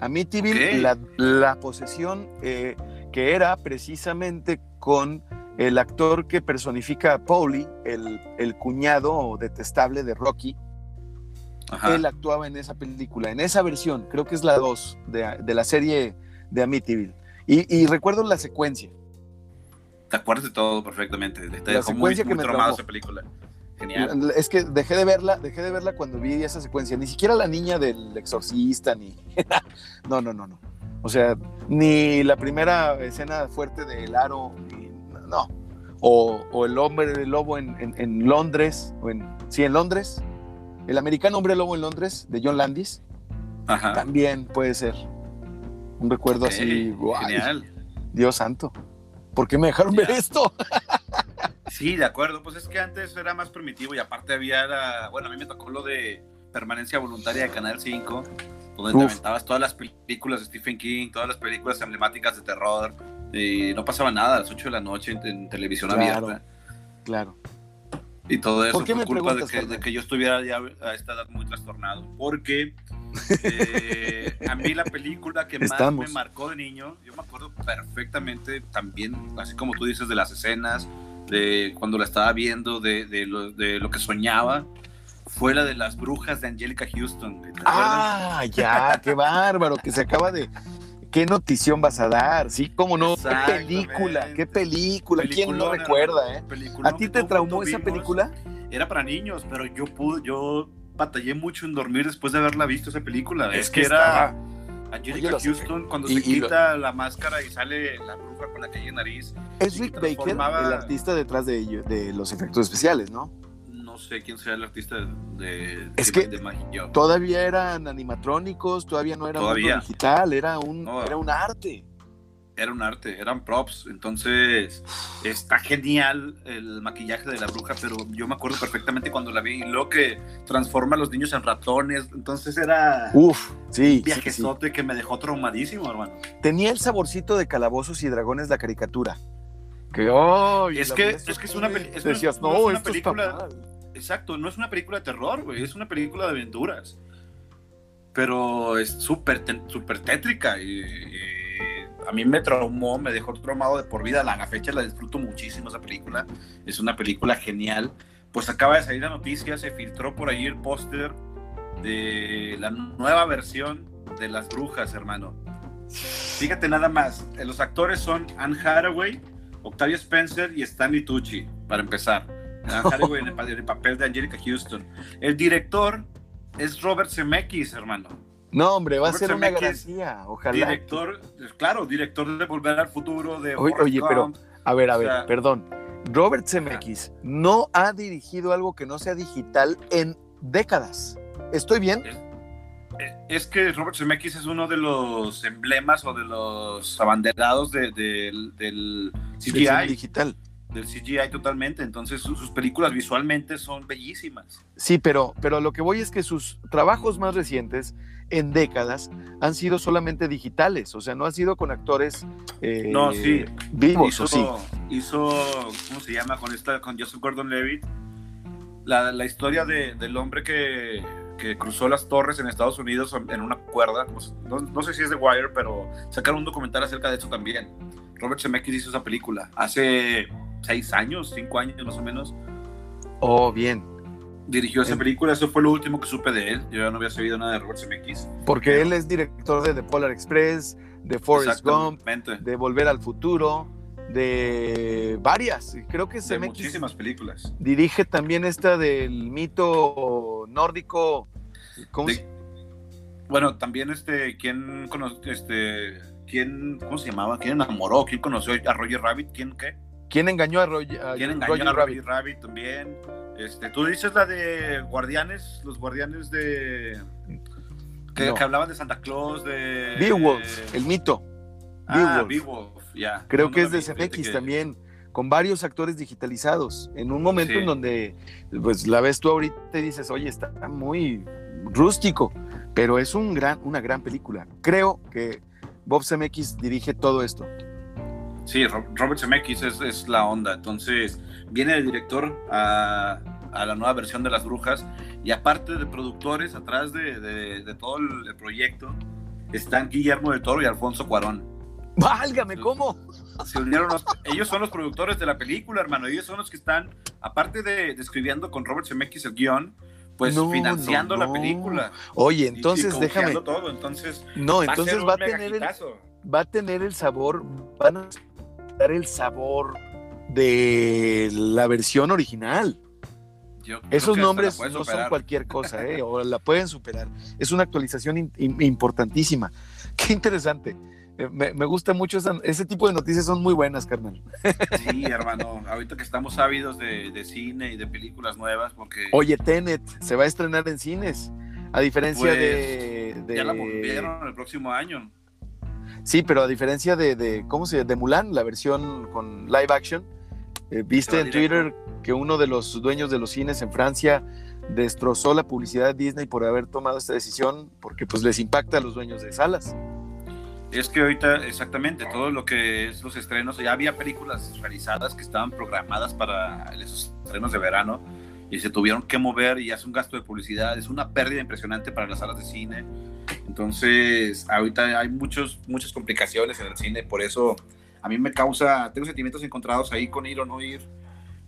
Amityville, la, posesión eh, que era precisamente con el actor que personifica a Pauli, el, cuñado detestable de Rocky. Él actuaba en esa película, en esa versión, creo que es la 2 de, la serie de Amityville. Y, y recuerdo la secuencia te acuerdas de todo perfectamente. Te la secuencia que me traumó esa película. Genial. Es que dejé de verla, dejé de verla cuando vi esa secuencia. Ni siquiera la niña del exorcista, ni. no, no, no, no. O sea, ni la primera escena fuerte del aro, ni, no. O, o, el hombre del lobo en, en, Londres, o en, sí, en Londres. El americano hombre lobo en Londres, de John Landis. Ajá. También puede ser. Un recuerdo así. Genial. Dios santo. ¿Por qué me dejaron ver esto? sí, de acuerdo, pues es que antes era más primitivo y aparte había, bueno, a mí me tocó lo de permanencia voluntaria de Canal 5 donde te aventabas todas las películas de Stephen King, todas las películas emblemáticas de terror, y no pasaba nada a las 8 de la noche en, televisión abierta. Claro. Y todo eso fue culpa de que, yo estuviera ya a esta edad muy trastornado. Porque eh, a mí la película que más me marcó de niño, yo me acuerdo perfectamente también, así como tú dices, de las escenas, de cuando la estaba viendo, de, de, lo, de lo que soñaba, fue la de las brujas de Angelica Houston. ah, ya, qué bárbaro, que se acaba de, ¿Qué notición vas a dar? Sí, cómo no. ¿Qué película? ¿Qué película? ¿Quién no recuerda, eh? ¿A ti te traumó esa película? Era para niños, pero yo pude, yo batallé mucho en dormir después de haberla visto esa película. Es, que, era Angelica Houston cuando se quita la máscara y sale la bruja con la calle nariz. Es Rick Baker, el artista detrás de, de los efectos especiales, ¿no? sé quién sea el artista de, es que todavía eran animatrónicos, todavía no era digital, era un, era un arte. Era un arte, eran props, entonces está genial el maquillaje de la bruja, pero yo me acuerdo perfectamente cuando la vi, lo que transforma a los niños en ratones, entonces era Uf, sí, un viajezote que me dejó traumadísimo, hermano. Tenía el saborcito de calabozos y dragones la caricatura. Que, oh, es, que, es que es una, es no, una película exacto, no es una película de terror, güey, es una película de aventuras. Pero es súper súper tétrica y, a mí me traumó, me dejó traumado de por vida. A la fecha la disfruto muchísimo esa película. Es una película genial. Pues acaba de salir la noticia, se filtró por ahí el póster de la nueva versión de Las Brujas, hermano. Fíjate nada más, los actores son Anne Hathaway, Octavia Spencer y Stanley Tucci, para empezar en el, papel de Angelica Houston. El director es Robert Zemeckis, hermano. No, hombre, va a ser una garantía, ojalá. Director, claro, director de Volver al Futuro, de Oye, pero, a ver, a ver, perdón. Robert Zemeckis no ha dirigido algo que no sea digital en décadas. ¿Estoy bien? Es, que Robert Zemeckis es uno de los emblemas o de los abanderados del CGI. digital del CGI totalmente, entonces sus, películas visualmente son bellísimas. Sí, pero, pero lo que voy es que sus trabajos más recientes, en décadas, han sido solamente digitales, o sea, no ha sido con actores eh, no, sí. vivos. Hizo, sí? hizo, ¿cómo se llama? Con, esta, con Joseph Gordon-Levitt, la, la, historia de, del hombre que, que, cruzó las torres en Estados Unidos en una cuerda, no, no sé si es de Wire, pero sacaron un documental acerca de eso también. Robert Zemeckis hizo esa película hace seis años, cinco años más o menos. Oh, bien. Dirigió esa película, eso fue lo último que supe de él. Yo ya no había sabido nada de Robert Zemeckis. Porque él es director de The Polar Express, de Forrest Gump, de Volver al Futuro, de varias. Creo que de muchísimas películas. Dirige también esta del mito nórdico. ¿Cómo Bueno, también este, ¿quién conoce, este, quién, cómo se llamaba? ¿Quién enamoró? ¿Quién conoció a Roger Rabbit? ¿Quién qué? ¿Quién engañó a, Roger, ¿Quién engañó a Roger Rabbit? también? Este, Tú dices la de Guardianes, los Guardianes de... Que, hablaban de Santa Claus, de... Beowulf, el mito. Ah, Beowulf, ya. Creo que es de CFX también, con varios actores digitalizados. En un momento en donde pues la ves tú ahorita y dices, oye, está muy rústico, pero es un gran, una gran película. Creo que Bob Zemeckis dirige todo esto. Sí, Robert Zemeckis es, la onda. Entonces, viene el director a, la nueva versión de Las Brujas y aparte de productores, atrás de, todo el, proyecto, están Guillermo del Toro y Alfonso Cuarón. ¡Válgame, cómo! ellos son los productores de la película, hermano. Ellos son los que están, aparte de, escribiendo con Robert Zemeckis el guion, pues financiando la película. Oye, entonces déjame. todo, entonces. No, entonces va a, tener el, va a tener el sabor, van a dar el sabor de la versión original. Esos nombres no son cualquier cosa, ¿eh? o la pueden superar. Es una actualización importantísima. Qué interesante. Eh, me, gusta mucho ese tipo de noticias, son muy buenas, carnal. Sí, hermano, ahorita que estamos ávidos de, cine y de películas nuevas, porque... Oye, Tenet se va a estrenar en cines, a diferencia de, pues, Ya la movieron el próximo año. Sí, pero a diferencia de, ¿cómo se De Mulan, la versión con live action, eh, viste en Twitter que uno de los dueños de los cines en Francia destrozó la publicidad de Disney por haber tomado esta decisión, porque pues les impacta a los dueños de salas. Es que ahorita, exactamente, todo lo que es los estrenos, ya había películas realizadas que estaban programadas para esos estrenos de verano y se tuvieron que mover y hace un gasto de publicidad, es una pérdida impresionante para las salas de cine. Entonces, ahorita hay muchos, muchas complicaciones en el cine, por eso a mí me causa, tengo sentimientos encontrados ahí con ir o no ir.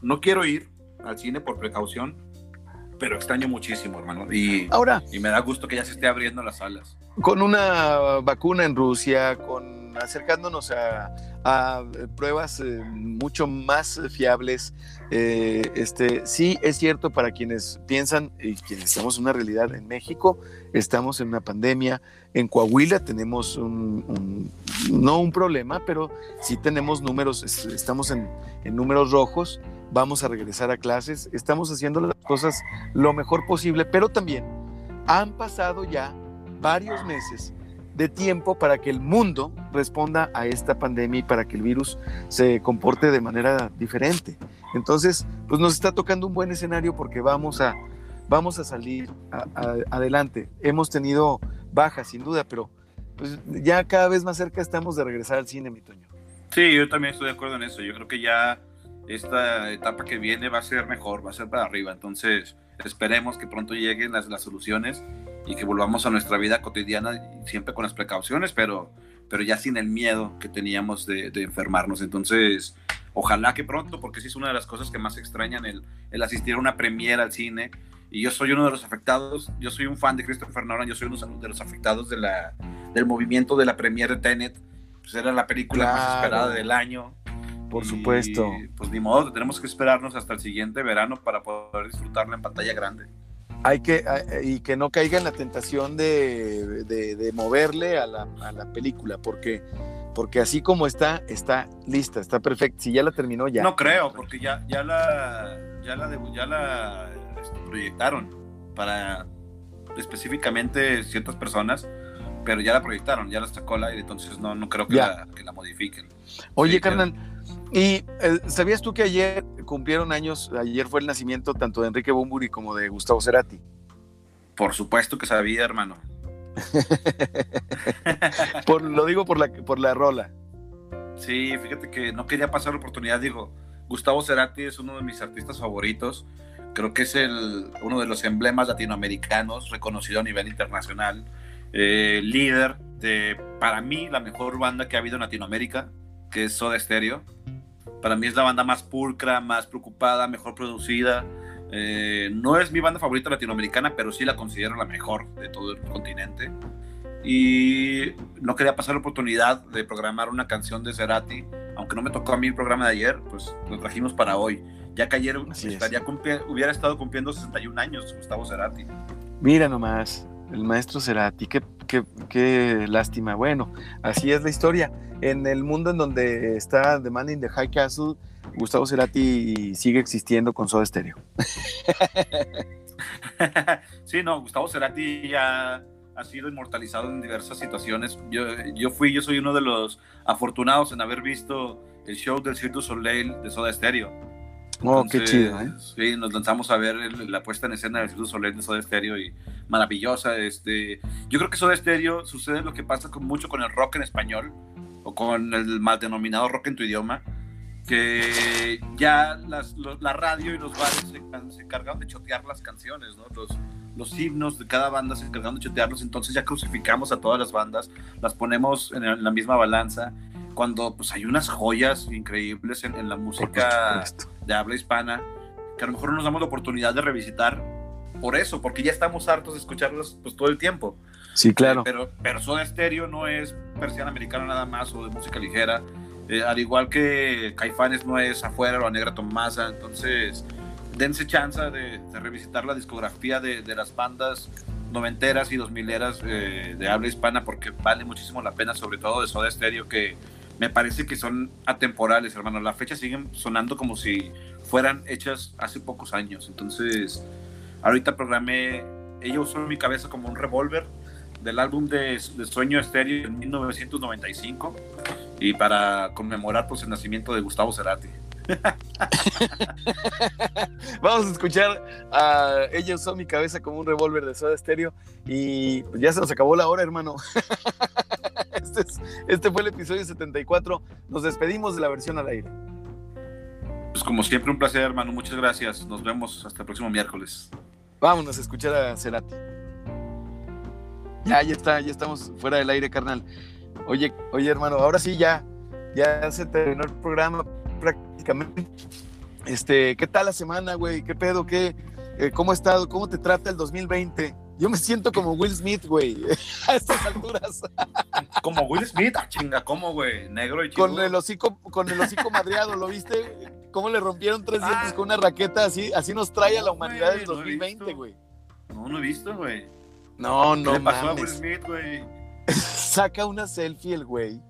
No quiero ir al cine por precaución, pero extraño muchísimo, hermano. Y, Ahora, y me da gusto que ya se esté abriendo las salas. Con una vacuna en Rusia, con acercándonos a, a pruebas eh, mucho más fiables, eh, este, sí es cierto para quienes piensan y quienes estamos en una realidad en México, estamos en una pandemia, en Coahuila tenemos un, un no un problema, pero sí tenemos números, estamos en, en números rojos, vamos a regresar a clases, estamos haciendo las cosas lo mejor posible, pero también han pasado ya varios meses de tiempo para que el mundo responda a esta pandemia y para que el virus se comporte de manera diferente. Entonces, pues nos está tocando un buen escenario porque vamos a, vamos a salir a, a, adelante. Hemos tenido bajas, sin duda, pero pues ya cada vez más cerca estamos de regresar al cine, mi Toño. Sí, yo también estoy de acuerdo en eso. Yo creo que ya esta etapa que viene va a ser mejor, va a ser para arriba. Entonces, esperemos que pronto lleguen las, las soluciones y que volvamos a nuestra vida cotidiana siempre con las precauciones, pero, pero ya sin el miedo que teníamos de, de enfermarnos. Entonces, ojalá que pronto, porque sí es una de las cosas que más extrañan el, el asistir a una premiera al cine. Y yo soy uno de los afectados, yo soy un fan de Christopher Nolan, yo soy uno de los afectados de la, del movimiento de la premiere de Tenet. Pues era la película claro. más esperada del año. Por supuesto. Pues ni modo, tenemos que esperarnos hasta el siguiente verano para poder disfrutarla en pantalla grande hay que y que no caiga en la tentación de, de, de moverle a la, a la, película porque porque así como está está lista está perfecta si ya la terminó ya no creo porque ya ya la ya la ya la este, proyectaron para específicamente ciertas personas pero ya la proyectaron ya la sacó al aire entonces no no creo que, la, que la, modifiquen oye sí, carnal y eh, sabías tú que ayer cumplieron años, ayer fue el nacimiento tanto de Enrique Bumburi como de Gustavo Cerati. Por supuesto que sabía, hermano. por, lo digo por la, por la rola. Sí, fíjate que no quería pasar la oportunidad, digo, Gustavo Cerati es uno de mis artistas favoritos, creo que es el, uno de los emblemas latinoamericanos reconocido a nivel internacional, eh, líder de, para mí, la mejor banda que ha habido en Latinoamérica, que es Soda Stereo. Para mí es la banda más pulcra, más preocupada, mejor producida. Eh, no es mi banda favorita latinoamericana, pero sí la considero la mejor de todo el continente. Y no quería pasar la oportunidad de programar una canción de Cerati, aunque no me tocó a mí el programa de ayer, pues lo trajimos para hoy. Ya ayer estaría hubiera estado cumpliendo 61 años Gustavo Cerati. Mira nomás, el maestro Cerati, qué, qué, qué lástima. Bueno, así es la historia en el mundo en donde está The Man in the High Castle, Gustavo Cerati sigue existiendo con Soda Stereo. sí, no, Gustavo Cerati ya ha sido inmortalizado en diversas situaciones. Yo, yo fui, yo soy uno de los afortunados en haber visto el show del Cirque du Soleil de Soda Stereo. Oh, Entonces, qué chido, ¿eh? Sí, nos lanzamos a ver el, la puesta en escena del du Soleil de Soda Stereo y maravillosa. Este, yo creo que Soda Stereo sucede lo que pasa con, mucho con el rock en español o con el mal denominado rock en tu idioma, que ya las, los, la radio y los bares se, se encargaron de chotear las canciones, ¿no? Los, los himnos de cada banda se encargaron de chotearlos, entonces ya crucificamos a todas las bandas, las ponemos en la misma balanza, cuando pues hay unas joyas increíbles en, en la música de habla hispana, que a lo mejor no nos damos la oportunidad de revisitar por eso, porque ya estamos hartos de escucharlos pues todo el tiempo. Sí, claro. Eh, pero, pero Soda Stereo no es persiana americana nada más o de música ligera. Eh, al igual que Caifanes no es afuera o a Negra Tomasa. Entonces, dense chance de, de revisitar la discografía de, de, las bandas noventeras y dos mileras eh, de habla hispana porque vale muchísimo la pena, sobre todo de Soda Stereo, que me parece que son atemporales, hermano. La fecha siguen sonando como si fueran hechas hace pocos años. Entonces, ahorita programé, ellos son mi cabeza como un revólver del álbum de, de Sueño Estéreo en 1995 y para conmemorar pues, el nacimiento de Gustavo Cerati. Vamos a escuchar a Ella usó mi cabeza como un revólver de soda estéreo y ya se nos acabó la hora, hermano. Este, es- este fue el episodio 74. Nos despedimos de la versión al aire. Pues como siempre, un placer, hermano. Muchas gracias. Nos vemos hasta el próximo miércoles. Vámonos a escuchar a Cerati. Ya, ya está, ya estamos fuera del aire, carnal. Oye, oye, hermano, ahora sí ya, ya se terminó el programa prácticamente. Este, ¿qué tal la semana, güey? ¿Qué pedo? ¿Qué? eh, ¿Cómo ha estado? ¿Cómo te trata el 2020? Yo me siento como Will Smith, güey, a estas alturas, Como Will Smith, ah, chinga, ¿cómo, güey? Negro y chido. con el hocico, con el hocico madreado, ¿lo viste? ¿Cómo le rompieron tres Ah. dientes con una raqueta? Así, así nos trae a la humanidad güey, del no he 2020, visto. güey. No, no he visto, güey. No, ¿Qué no le pasó a Will mames. Smith, güey? saca una selfie el güey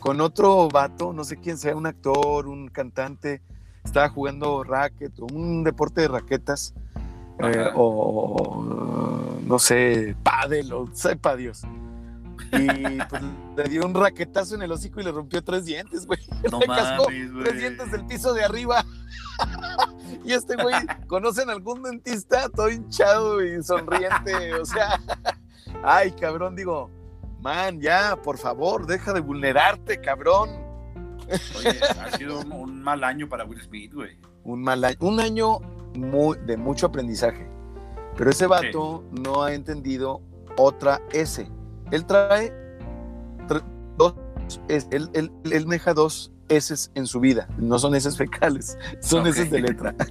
con otro vato, no sé quién sea, un actor, un cantante, estaba jugando racket, o un deporte de raquetas. Eh, o no sé, pádel, o sepa Dios. Y pues le dio un raquetazo en el hocico y le rompió tres dientes, güey. No Le cascó mames, güey. tres dientes del piso de arriba. y este güey, ¿conocen algún dentista todo hinchado y sonriente? O sea, ay, cabrón, digo, man, ya, por favor, deja de vulnerarte, cabrón. Oye, ha sido un, un mal año para Will Smith, güey. Un mal año, un año muy, de mucho aprendizaje. Pero ese vato no ha entendido otra S. Él trae dos S. Él, él, él maneja dos S en su vida. No son S fecales, son Ok. S de letra.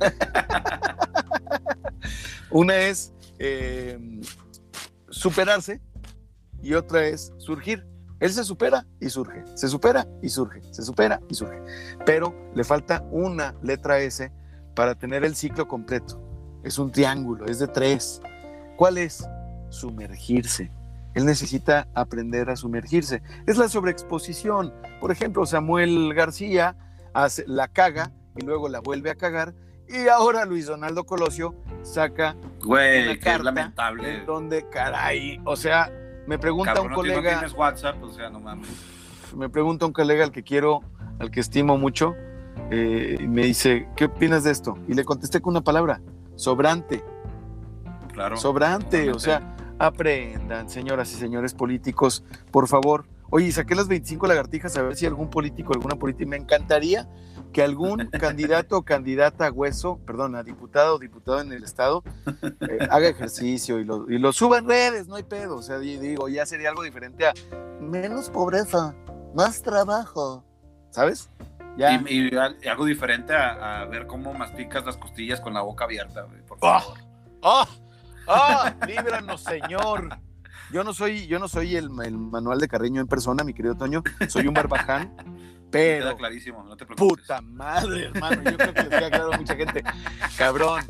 Una es eh, superarse y otra es surgir. Él se supera y surge, se supera y surge, se supera y surge. Pero le falta una letra S para tener el ciclo completo. Es un triángulo, es de tres. ¿Cuál es? Sumergirse. Él necesita aprender a sumergirse. Es la sobreexposición. Por ejemplo, Samuel García hace, la caga y luego la vuelve a cagar. Y ahora Luis Donaldo Colosio saca Güey, una qué carta lamentable. en donde, caray, o sea, me pregunta Cabrón, un ti- no colega, tienes WhatsApp, o sea, no mames. me pregunta un colega al que quiero, al que estimo mucho, eh, y me dice, ¿qué opinas de esto? Y le contesté con una palabra, sobrante, Claro. sobrante, o sea, aprendan, señoras y señores políticos, por favor. Oye, saqué las 25 lagartijas a ver si algún político, alguna política, me encantaría que algún candidato o candidata a hueso, perdón, a diputado o diputado en el estado, eh, haga ejercicio y lo, y lo suba en redes, no hay pedo. O sea, di- digo, ya sería algo diferente a menos pobreza, más trabajo, ¿sabes? Ya. Y, y al- y algo diferente a, a ver cómo masticas las costillas con la boca abierta, güey, por Ah. favor. ¡Ah! ¡Ah! ¡Líbranos, Señor! Yo no soy, yo no soy el, el manual de Carreño en persona, mi querido Toño. Soy un barbaján, Queda pero clarísimo, no te preocupes. puta madre, hermano. Yo creo que queda claro a mucha gente. Cabrón,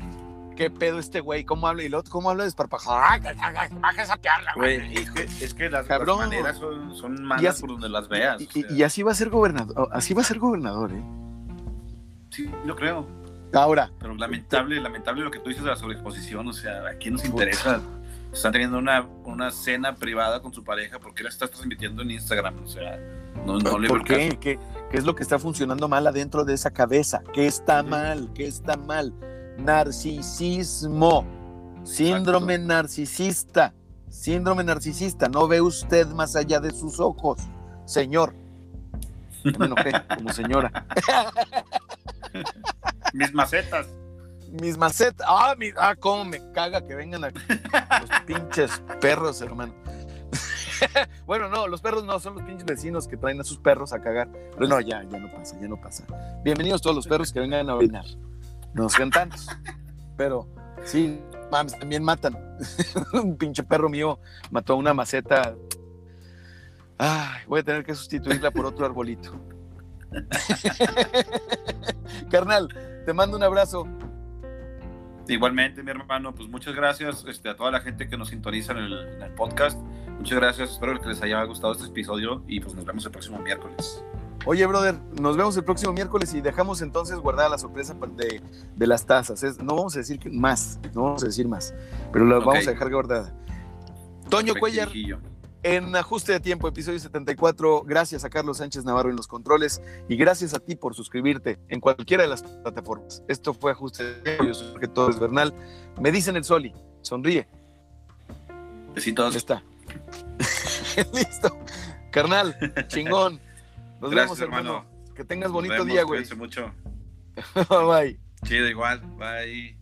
¿qué pedo este güey? ¿Cómo habla? Y luego, ¿cómo habla desparpajado? Baja esa pierna, Güey, es que, es que las, las maneras son, son malas así- por donde las veas. Y, o sea, y- así va a ser gobernador, así va a ser gobernador, ¿eh? sí, yo creo. Ahora, Pero lamentable, lamentable lo que tú dices de la sobreexposición. O sea, ¿a quién nos interesa? Están teniendo una, una cena privada con su pareja porque la estás transmitiendo en Instagram. O sea, no, no le ¿por el qué? qué? qué es lo que está funcionando mal adentro de esa cabeza? ¿Qué está mal? ¿Qué está mal? Narcisismo. Síndrome narcisista. Síndrome narcisista. No ve usted más allá de sus ojos, señor. Me enojé como señora. Mis macetas. Mis macetas. Ah, mi- ah, cómo me caga que vengan a- los pinches perros, hermano. bueno, no, los perros no, son los pinches vecinos que traen a sus perros a cagar. Pero no, ya, ya no pasa, ya no pasa. Bienvenidos todos los perros que vengan a orinar. No sean tantos. Pero sí, mames, también matan. Un pinche perro mío mató a una maceta. Ay, voy a tener que sustituirla por otro arbolito. Carnal, te mando un abrazo. Igualmente, mi hermano, pues muchas gracias este, a toda la gente que nos sintoniza en el, en el podcast. Muchas gracias, espero que les haya gustado este episodio y pues nos vemos el próximo miércoles. Oye, brother, nos vemos el próximo miércoles y dejamos entonces guardada la sorpresa de, de las tazas. Es- no vamos a decir más, no vamos a decir más, pero la vamos a dejar guardada. Toño Cuellar, en Ajuste de Tiempo, episodio 74. Gracias a Carlos Sánchez Navarro en los controles y gracias a ti por suscribirte en cualquiera de las plataformas. Esto fue Ajuste de Tiempo. Yo soy Jorge Torres Bernal. Me dicen el Soli. Sonríe. Besitos. Ya está. Listo. Carnal, chingón. Nos Gracias, vemos, hermano. hermano. Que tengas Nos bonito vemos, día, güey. cuídense mucho. Bye. Chido, igual. Bye.